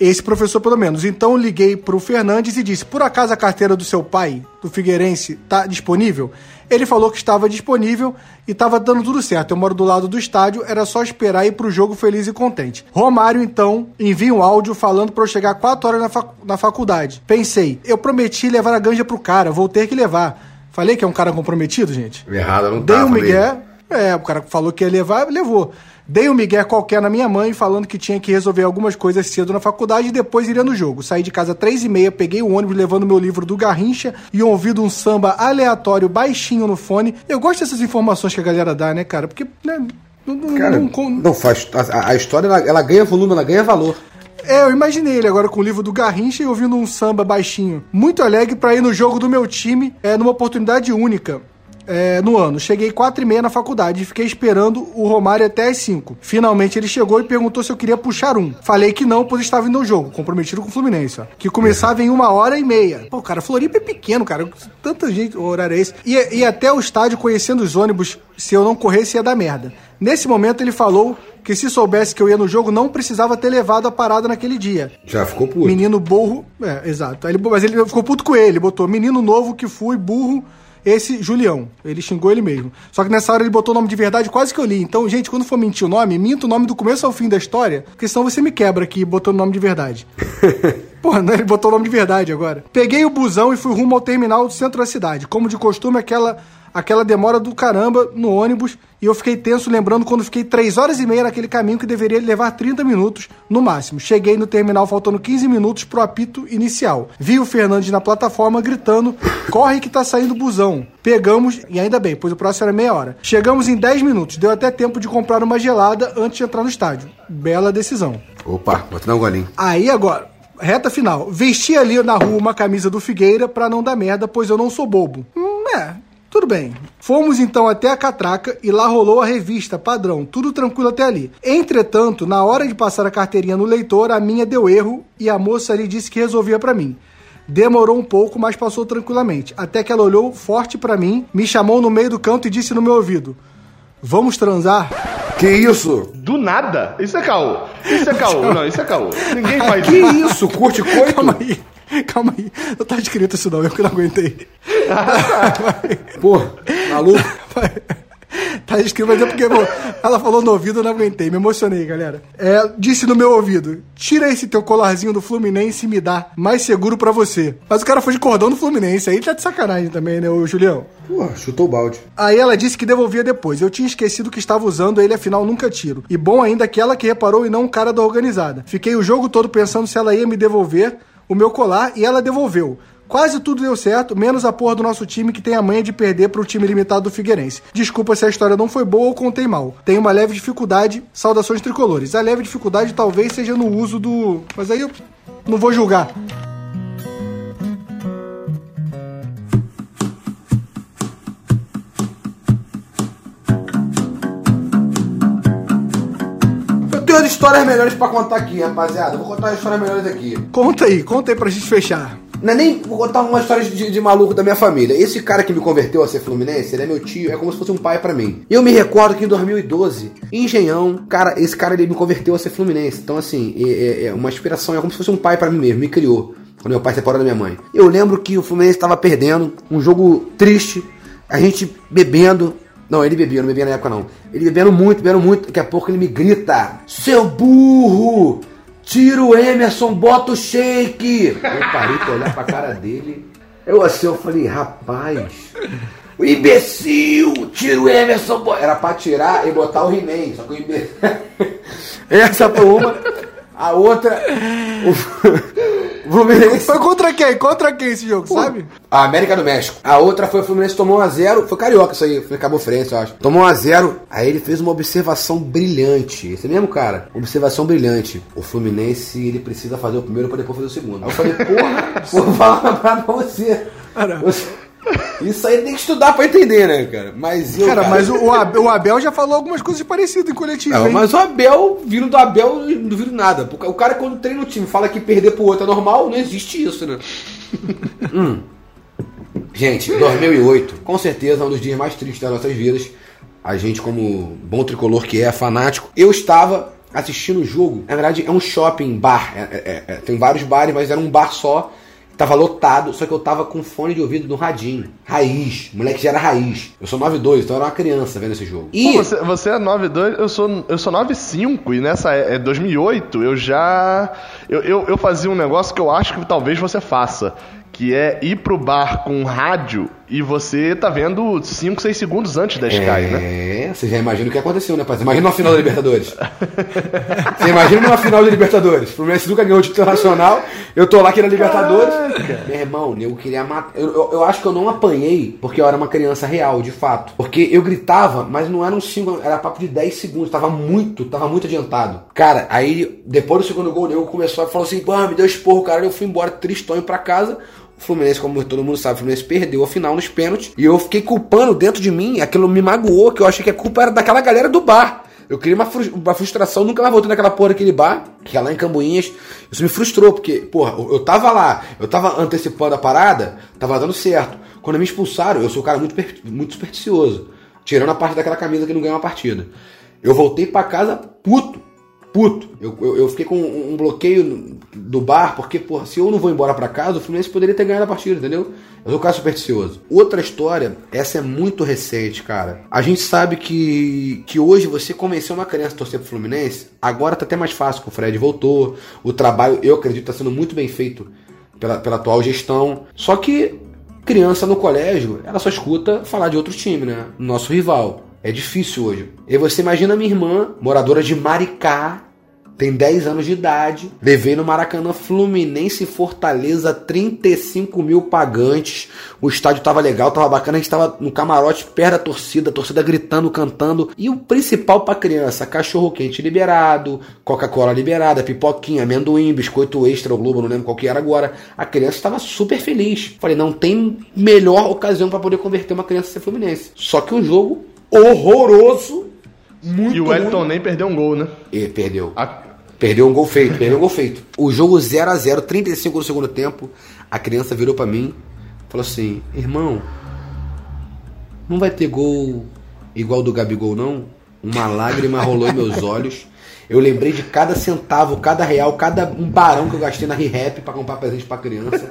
Esse professor, pelo menos. Então, liguei pro Fernandes e disse: Por acaso a carteira do seu pai, do Figueirense, tá disponível? Ele falou que estava disponível e estava dando tudo certo. Eu moro do lado do estádio, era só esperar ir pro jogo feliz e contente. Romário, então, envia um áudio falando para eu chegar 4 horas na, fac- na faculdade. Pensei, eu prometi levar a ganja pro cara, vou ter que levar. Falei que é um cara comprometido, gente? Errado, não Dei tá, um migué. É, o cara falou que ia levar, levou. Dei um migué qualquer na minha mãe, falando que tinha que resolver algumas coisas cedo na faculdade e depois iria no jogo. Saí de casa três e meia, peguei o ônibus levando meu livro do Garrincha e ouvindo um samba aleatório baixinho no fone. Eu gosto dessas informações que a galera dá, né, cara? Porque, né, não, Cara, não- não faz. A, a história ela, ela ganha volume, ela ganha valor. É, eu imaginei ele agora com o livro do Garrincha e ouvindo um samba baixinho. Muito alegre pra ir no jogo do meu time, é, numa oportunidade única. É, no ano. Cheguei quatro e meia na faculdade e fiquei esperando o Romário até as 5. Finalmente ele chegou e perguntou se eu queria puxar um. Falei que não, pois estava indo ao jogo, comprometido com o Fluminense, ó. Que começava em uma hora e meia. Pô, cara, Floripa é pequeno, cara. Tanta gente, o horário é esse. E, e até o estádio, conhecendo os ônibus, se eu não corresse ia dar merda. Nesse momento ele falou que se soubesse que eu ia no jogo, não precisava ter levado a parada naquele dia. Já ficou puto. Menino burro. É, exato. Ele, mas ele ficou puto com ele. Ele botou menino novo que fui, burro. Esse Julião. Ele xingou ele mesmo. Só que nessa hora ele botou o nome de verdade, quase que eu li. Então, gente, quando for mentir o nome, minta o nome do começo ao fim da história, porque senão você me quebra aqui botando o nome de verdade. Porra, né? ele botou o nome de verdade agora. Peguei o busão e fui rumo ao terminal do centro da cidade. Como de costume, aquela aquela demora do caramba no ônibus e eu fiquei tenso lembrando quando fiquei 3 horas e meia naquele caminho que deveria levar 30 minutos no máximo. Cheguei no terminal faltando 15 minutos pro apito inicial. Vi o Fernandes na plataforma gritando: corre que tá saindo busão. Pegamos, e ainda bem, pois o próximo era meia hora. Chegamos em 10 minutos, deu até tempo de comprar uma gelada antes de entrar no estádio. Bela decisão. Opa, te dar um golinho. Aí agora, reta final. Vesti ali na rua uma camisa do Figueira pra não dar merda, pois eu não sou bobo. Hum, é, tudo bem. Fomos então até a catraca e lá rolou a revista padrão, tudo tranquilo até ali. Entretanto, na hora de passar a carteirinha no leitor, a minha deu erro e a moça ali disse que resolvia pra mim. Demorou um pouco, mas passou tranquilamente. Até que ela olhou forte pra mim, me chamou no meio do canto e disse no meu ouvido: Vamos transar? Que isso? Do nada? Isso é caô. Isso é caô. Não, isso é caô. Ninguém faz Que isso. isso? Curte coito? Calma aí. Calma aí. Não tá escrito isso não, eu que não aguentei. Pô, maluco. Tá escrito, mas é porque pô, ela falou no ouvido, eu não aguentei. Me emocionei, galera. É, disse no meu ouvido: tira esse teu colarzinho do Fluminense e me dá. Mais seguro pra você. Mas o cara foi de cordão do Fluminense. Aí tá de sacanagem também, né, ô Julião? Pô, chutou o balde. Aí ela disse que devolvia depois. Eu tinha esquecido que estava usando ele, afinal nunca tiro. E bom ainda que ela que reparou e não um cara da organizada. Fiquei o jogo todo pensando se ela ia me devolver o meu colar e ela devolveu. Quase tudo deu certo, menos a porra do nosso time que tem a manha de perder pro time limitado do Figueirense. Desculpa se a história não foi boa ou contei mal. Tenho uma leve dificuldade, saudações tricolores. A leve dificuldade talvez seja no uso do. Mas aí eu não vou julgar. Histórias melhores pra contar aqui, rapaziada. Vou contar histórias melhores aqui. Conta aí, conta aí pra gente fechar. Não é nem vou contar uma história de, de maluco da minha família. Esse cara que me converteu a ser fluminense, ele é meu tio, é como se fosse um pai pra mim. Eu me recordo que em 2012, em Engenhão, cara, esse cara ele me converteu a ser fluminense. Então, assim, é, é- é uma inspiração, é como se fosse um pai pra mim mesmo, me criou. Quando meu pai separou da minha mãe. Eu lembro que o Fluminense tava perdendo, um jogo triste, a gente bebendo. Não, ele bebia, não bebia na época não. Ele bebendo muito, bebendo muito. Daqui a pouco ele me grita: Seu burro! Tira o Emerson, bota o shake! Eu parei pra olhar pra cara dele. Eu assim, eu falei, rapaz, o imbecil! Tira o Emerson, bo-" era pra tirar e botar o He-Man, só que o imbecil. Essa foi uma. A outra. O Fluminense. Foi contra quem? Contra quem esse jogo, sabe? A América do México. A outra foi o Fluminense tomou 1x0. Foi carioca isso aí, foi Cabo Frense, eu acho. Tomou 1x0. Aí ele fez uma observação brilhante. Esse mesmo cara. Observação brilhante. O Fluminense, ele precisa fazer o primeiro pra depois fazer o segundo. Aí eu falei, porra, vou falar pra você. Você- Isso aí tem que estudar pra entender, né, cara? Mas eu. Cara, mas o, o Abel, já falou algumas coisas parecidas em coletivo, Não, mas o Abel, vindo do Abel, não duvido nada. Porque O cara, quando treina o time, fala que perder pro outro é normal, não existe isso, né? Hum. Gente, 2008, com certeza, é um dos dias mais tristes das nossas vidas. A gente, como bom tricolor que é, fanático, eu estava assistindo o jogo. Na verdade, é um shopping bar. É- é- é- tem vários bares, mas era um bar só. Tava lotado, só que eu tava com fone de ouvido no radinho. Raiz. Moleque já era raiz. Eu sou 9'2, então eu era uma criança vendo esse jogo. E Pô, você, você é 9'2, eu sou, eu sou 9'5 e nessa é, é 2008 eu já. Eu, eu, eu fazia um negócio que eu acho que talvez você faça. Que é ir pro bar com rádio e você tá vendo 5, 6 segundos antes da Sky, né? É, você já imagina o que aconteceu, né, pai? Você imagina uma final da Libertadores. você imagina uma final da Libertadores. O Fluminense nunca ganhou o título nacional, eu tô lá aqui na Libertadores. Meu irmão, eu queria matar. Eu, eu, eu acho que eu não apanhei porque eu era uma criança real, de fato. Porque eu gritava, mas não era um 5, era papo de 10 segundos. Tava muito, tava muito adiantado. Cara, aí depois do segundo gol, o nego começou a falar assim: pô, me deu esporro, cara. Eu fui embora tristonho pra casa. O Fluminense, como todo mundo sabe, o Fluminense perdeu a final nos pênaltis. E eu fiquei culpando dentro de mim, aquilo me magoou, que eu achei que a culpa era daquela galera do bar. Eu queria uma, uma frustração, nunca mais voltei naquela porra daquele bar, que é lá em Cambuinhas. Isso me frustrou, porque, porra, eu tava lá, eu tava antecipando a parada, tava dando certo. Quando me expulsaram, eu sou um cara muito, muito supersticioso. Tirando a parte daquela camisa que não ganha uma partida. Eu voltei pra casa puto puto. Eu, eu, eu fiquei com um, bloqueio do bar, porque, porra, se eu não vou embora pra casa, o Fluminense poderia ter ganhado a partida, entendeu? Eu sou um cara supersticioso. Outra história, essa é muito recente, cara. A gente sabe que, que hoje você convencer uma criança a torcer pro Fluminense, agora tá até mais fácil, o Fred voltou, o trabalho, eu acredito, tá sendo muito bem feito pela, pela atual gestão. Só que Criança no colégio, ela só escuta falar de outro time, né? Nosso rival. É difícil hoje. E você imagina minha irmã, moradora de Maricá, tem 10 anos de idade. Levei no Maracanã Fluminense Fortaleza, 35 mil pagantes. O estádio tava legal, tava bacana. A gente tava no camarote perto da torcida, a torcida gritando, cantando. E o principal pra criança: cachorro quente liberado, Coca-Cola liberada, pipoquinha, amendoim, biscoito extra, o Globo, não lembro qual que era agora. A criança estava super feliz. Falei, não tem melhor ocasião para poder converter uma criança a ser Fluminense. Só que um jogo horroroso. Muito E o Wellington ruim. nem perdeu um gol, né? E perdeu. A- Perdeu um gol feito, perdeu um gol feito. O jogo 0 a 0 35 do segundo tempo. A criança virou pra mim falou assim: Irmão, não vai ter gol igual do Gabigol, não? Uma lágrima rolou em meus olhos. Eu lembrei de cada centavo, cada real, cada um barão que eu gastei na ReHap pra comprar presente pra criança.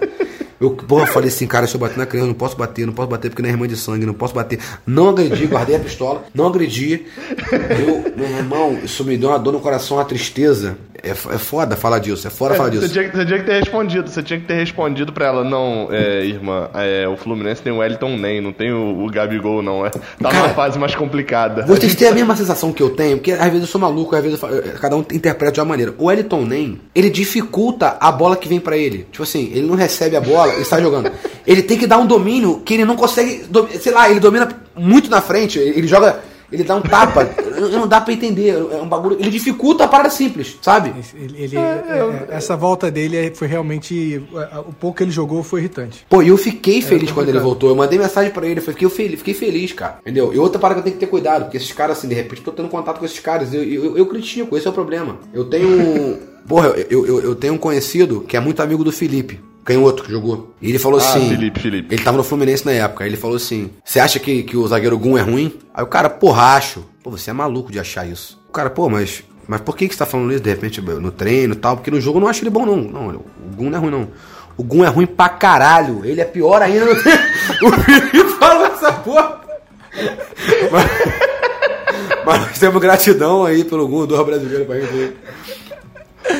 Eu, porra, falei assim, cara, se eu bater na criança, não posso bater, não posso bater porque não é irmã de sangue, não posso bater. Não agredi, guardei a pistola, não agredi. Eu, meu irmão, isso me deu uma dor no coração, uma tristeza. É, é foda falar disso, é foda falar Você disso. tinha, você tinha que ter respondido, você tinha que ter respondido pra ela, não, é, irmã, é, o Fluminense tem o Wellington Nem, não tem o, o Gabigol, não. É, tá Cara, numa fase mais complicada. Vocês têm a mesma sensação que eu tenho, porque às vezes eu sou maluco, às vezes eu fa- cada um interpreta de uma maneira. O Wellington Nem, ele dificulta a bola que vem pra ele. Tipo assim, ele não recebe a bola e sai jogando. Ele tem que dar um domínio que ele não consegue. Sei lá, ele domina muito na frente, ele joga. Ele dá um tapa, não dá pra entender. É um bagulho. Ele dificulta a parada simples, sabe? Ele, ele- é, essa volta dele é- foi realmente. é, O pouco que ele jogou foi irritante. Pô, e eu fiquei feliz quando ele voltou. Eu mandei mensagem pra ele, eu fiquei feliz, fiquei feliz, cara. Entendeu? E outra parada que eu tenho que ter cuidado, porque esses caras, assim, de repente, eu tô tendo contato com esses caras. Eu, eu, eu critico, esse é o problema. Eu tenho. Porra, eu, eu, eu tenho um conhecido que é muito amigo do Felipe. Canhoto que jogou. E ele falou Ah, assim. Felipe, Felipe. Ele tava no Fluminense na época. Ele falou assim: Você acha que, que o zagueiro Gum é ruim? Aí o cara, porra, acho. Pô, você é maluco de achar isso. O cara, pô, mas. Mas por que, que você tá falando isso? De repente, no treino e tal? Porque no jogo eu não acho ele bom, não. Não, o Gum não é ruim, não. O Gum é ruim pra caralho. Ele é pior ainda. no o Felipe falou essa porra. Mas, mas nós temos gratidão aí pelo Gum, dois brasileiros pra gente.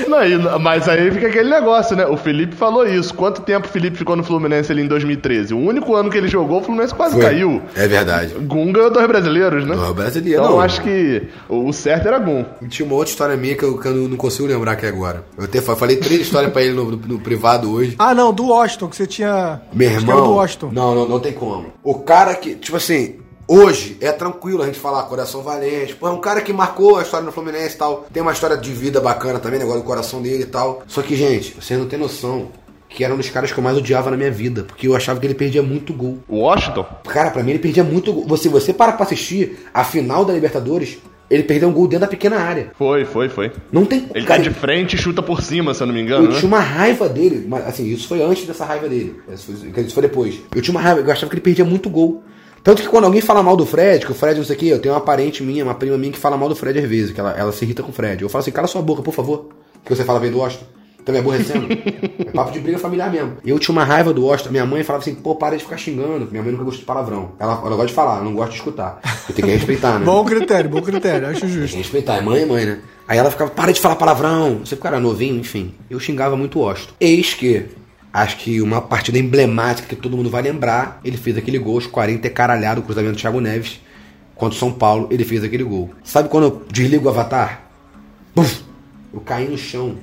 Não, mas aí fica aquele negócio, né? O Felipe falou isso. Quanto tempo o Felipe ficou no Fluminense ali em 2013? O único ano que ele jogou, o Fluminense quase Foi. caiu. É verdade. Gum ganhou dois brasileiros, né? Dois brasileiros, Então não. acho que o certo era Gum. E tinha uma outra história minha que eu, que eu não consigo lembrar aqui agora. Eu até fa- falei três histórias pra ele no, no- no privado hoje. Ah, não, do Washington, que você tinha. Meu irmão. do Washington. Não, não, não tem como. O cara que, tipo assim, hoje é tranquilo a gente falar coração valente. Pô, é um cara que marcou a história no Fluminense e tal. Tem uma história de vida bacana também, negócio do coração dele e tal. Só que, gente, vocês não têm noção que era um dos caras que eu mais odiava na minha vida. Porque eu achava que ele perdia muito gol. O Washington? Cara, pra mim ele perdia muito gol. Você, você para pra assistir a final da Libertadores, ele perdeu um gol dentro da pequena área. Foi, foi, foi. Não tem. Ele cara, tá de frente e chuta por cima, se eu não me engano, Eu né? tinha uma raiva dele, mas assim, isso foi antes dessa raiva dele. Isso foi, isso foi depois. Eu tinha uma raiva, eu achava que ele perdia muito gol. Tanto que quando alguém fala mal do Fred, que o Fred não sei o que, eu tenho uma parente minha, uma prima minha que fala mal do Fred às vezes, que ela, ela se irrita com o Fred. Eu falo assim, cala sua boca, por favor. Que você fala bem do Washington. Tá me aborrecendo? é papo de briga familiar mesmo. Eu tinha uma raiva do Washington. Minha mãe falava assim, pô, para de ficar xingando. Minha mãe nunca gostou de palavrão. Ela, ela gosta de falar, ela não gosta de escutar. Eu tenho que respeitar, né? Bom critério, bom critério, acho justo. Respeitar, é mãe é mãe, né? Aí ela ficava, para de falar palavrão. Você cara novinho, enfim. Eu xingava muito o Washington. Eis que, acho que uma partida emblemática que todo mundo vai lembrar, ele fez aquele gol, os 40 é caralhado, o cruzamento do Thiago Neves, contra o São Paulo, ele fez aquele gol. Sabe quando eu desligo o avatar? Puf! Eu caí no chão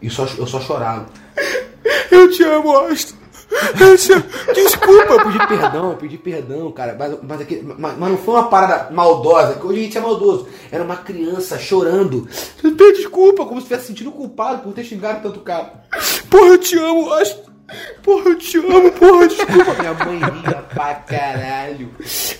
e só, eu só chorava. Eu te amo, Washington. Amo. Desculpa, eu pedi perdão, eu pedi perdão, cara. Mas, mas, aqui- mas- mas não foi uma parada maldosa, que hoje a gente é maldoso. Era uma criança chorando. Desculpa, como se estivesse sentindo culpado por ter xingado tanto cara. Porra, eu te amo, Washington. Porra, eu te amo, porra, desculpa. Minha mãe ria pra caralho.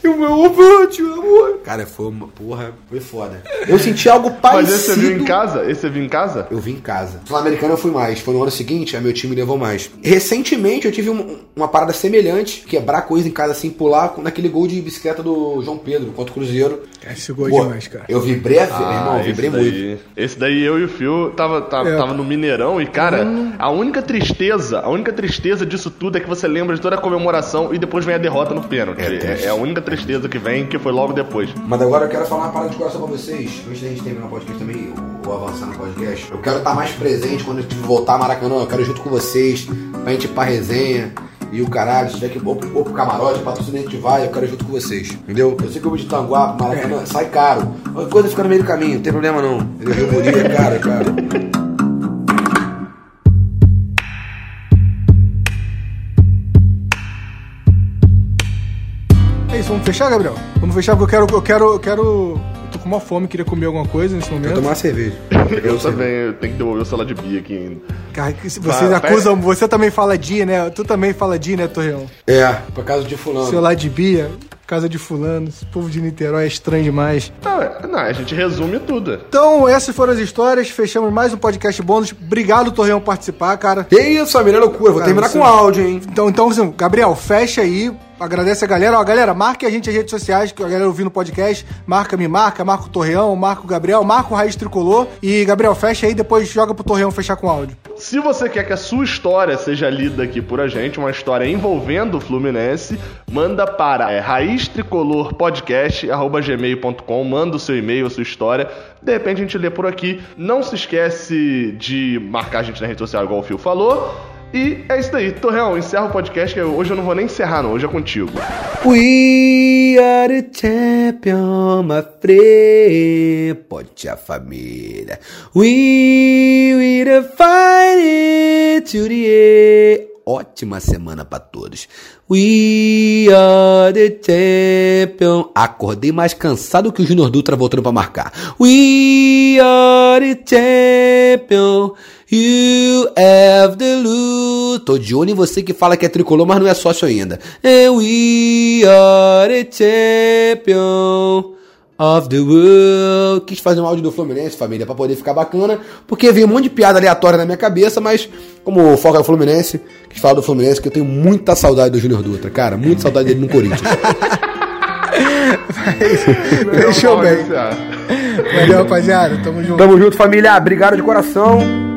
Eu me amo, porra, eu te amo. Cara, foi uma porra, foi foda. Eu senti algo Mas parecido. esse você viu em casa? Esse você viu em casa? Eu vim em casa. Sul-Americano eu fui mais. Foi no ano seguinte, aí meu time levou mais. Recentemente eu tive um- uma parada semelhante, quebrar coisa em casa assim, pular naquele gol de bicicleta do João Pedro contra o Cruzeiro. Esse gol é Pô, demais, cara. Eu vibrei, Ah, irmão, eu esse vibrei daí, muito. Esse daí eu e o Fio tava, tava, É. tava no Mineirão e, cara, a única tristeza, a única tristeza disso tudo é que você lembra de toda a comemoração e depois vem a derrota no pênalti. É É, é a única tristeza que vem, que foi logo depois. Mas agora eu quero falar uma parada de coração pra vocês. Antes da gente terminar o podcast também, ou avançar no podcast. Eu quero estar mais presente quando a gente voltar a Maracanã. Eu quero ir junto com vocês, pra gente ir pra resenha. e o caralho, se tiver que ir pro, pro camarote, patrocínio a gente vai, eu quero ir junto com vocês. Entendeu? Eu sei que eu vou de Tanguá, Maracanã, sai caro. Qualquer coisa fica no meio do caminho, não tem problema não. Entendeu? Rio Bonito é vamos fechar, Gabriel? Vamos fechar porque eu quero. Eu quero. Eu quero. Eu tô com uma fome, queria comer alguma coisa nesse Vou momento. tomar uma cerveja. Eu também eu tenho que devolver o celular de Bia aqui ainda. Cara, vocês Vai, acusam. Você também fala Di, né? Tu também fala Di, né, Torreão? É, por causa de fulano. Celular de Bia, casa de fulano. Esse povo de Niterói é estranho demais. Não, é- não, a gente resume tudo. Então, essas foram as histórias. Fechamos mais um podcast bônus. Obrigado, Torreão, por participar, cara. Que isso, família, é loucura. Vou Cara, terminar você- com áudio, hein? Então, então, assim, Gabriel, fecha aí. Agradece a galera. Ó, galera, marque a gente nas redes sociais, que a galera ouvindo o podcast. Marca, me marca, marca o Torreão, marca o Gabriel, marca o Raiz Tricolor. E, Gabriel, fecha aí, depois joga pro Torreão fechar com áudio. Se você quer que a sua história seja lida aqui por a gente, uma história envolvendo o Fluminense, manda para é, raiztricolorpodcast.gmail.com, manda o seu e-mail, a sua história. De repente a gente lê por aqui. Não se esquece de marcar a gente na rede social, igual o Fio falou. E é isso daí. Torreão, encerra o podcast, que hoje eu não vou nem encerrar, não. Hoje é contigo. We are the champion, my friend. Pode a família. We will fight it to the end. Ótima semana pra todos. We are the champion. Acordei mais cansado que o Junior Dutra voltando pra marcar. We are the champion. You have the lose. Tô de olho em você que fala que é tricolor, mas não é sócio ainda. And we are the champion of the world. Quis fazer um áudio do Fluminense, família, pra poder ficar bacana, porque veio um monte de piada aleatória na minha cabeça, mas como o foco é o Fluminense, quis falar do Fluminense, que eu tenho muita saudade do Júnior Dutra, cara, muita saudade dele no Corinthians. Fechou Vamos bem. iniciar. Valeu, rapaziada. Tamo junto. Tamo junto, família. Obrigado de coração.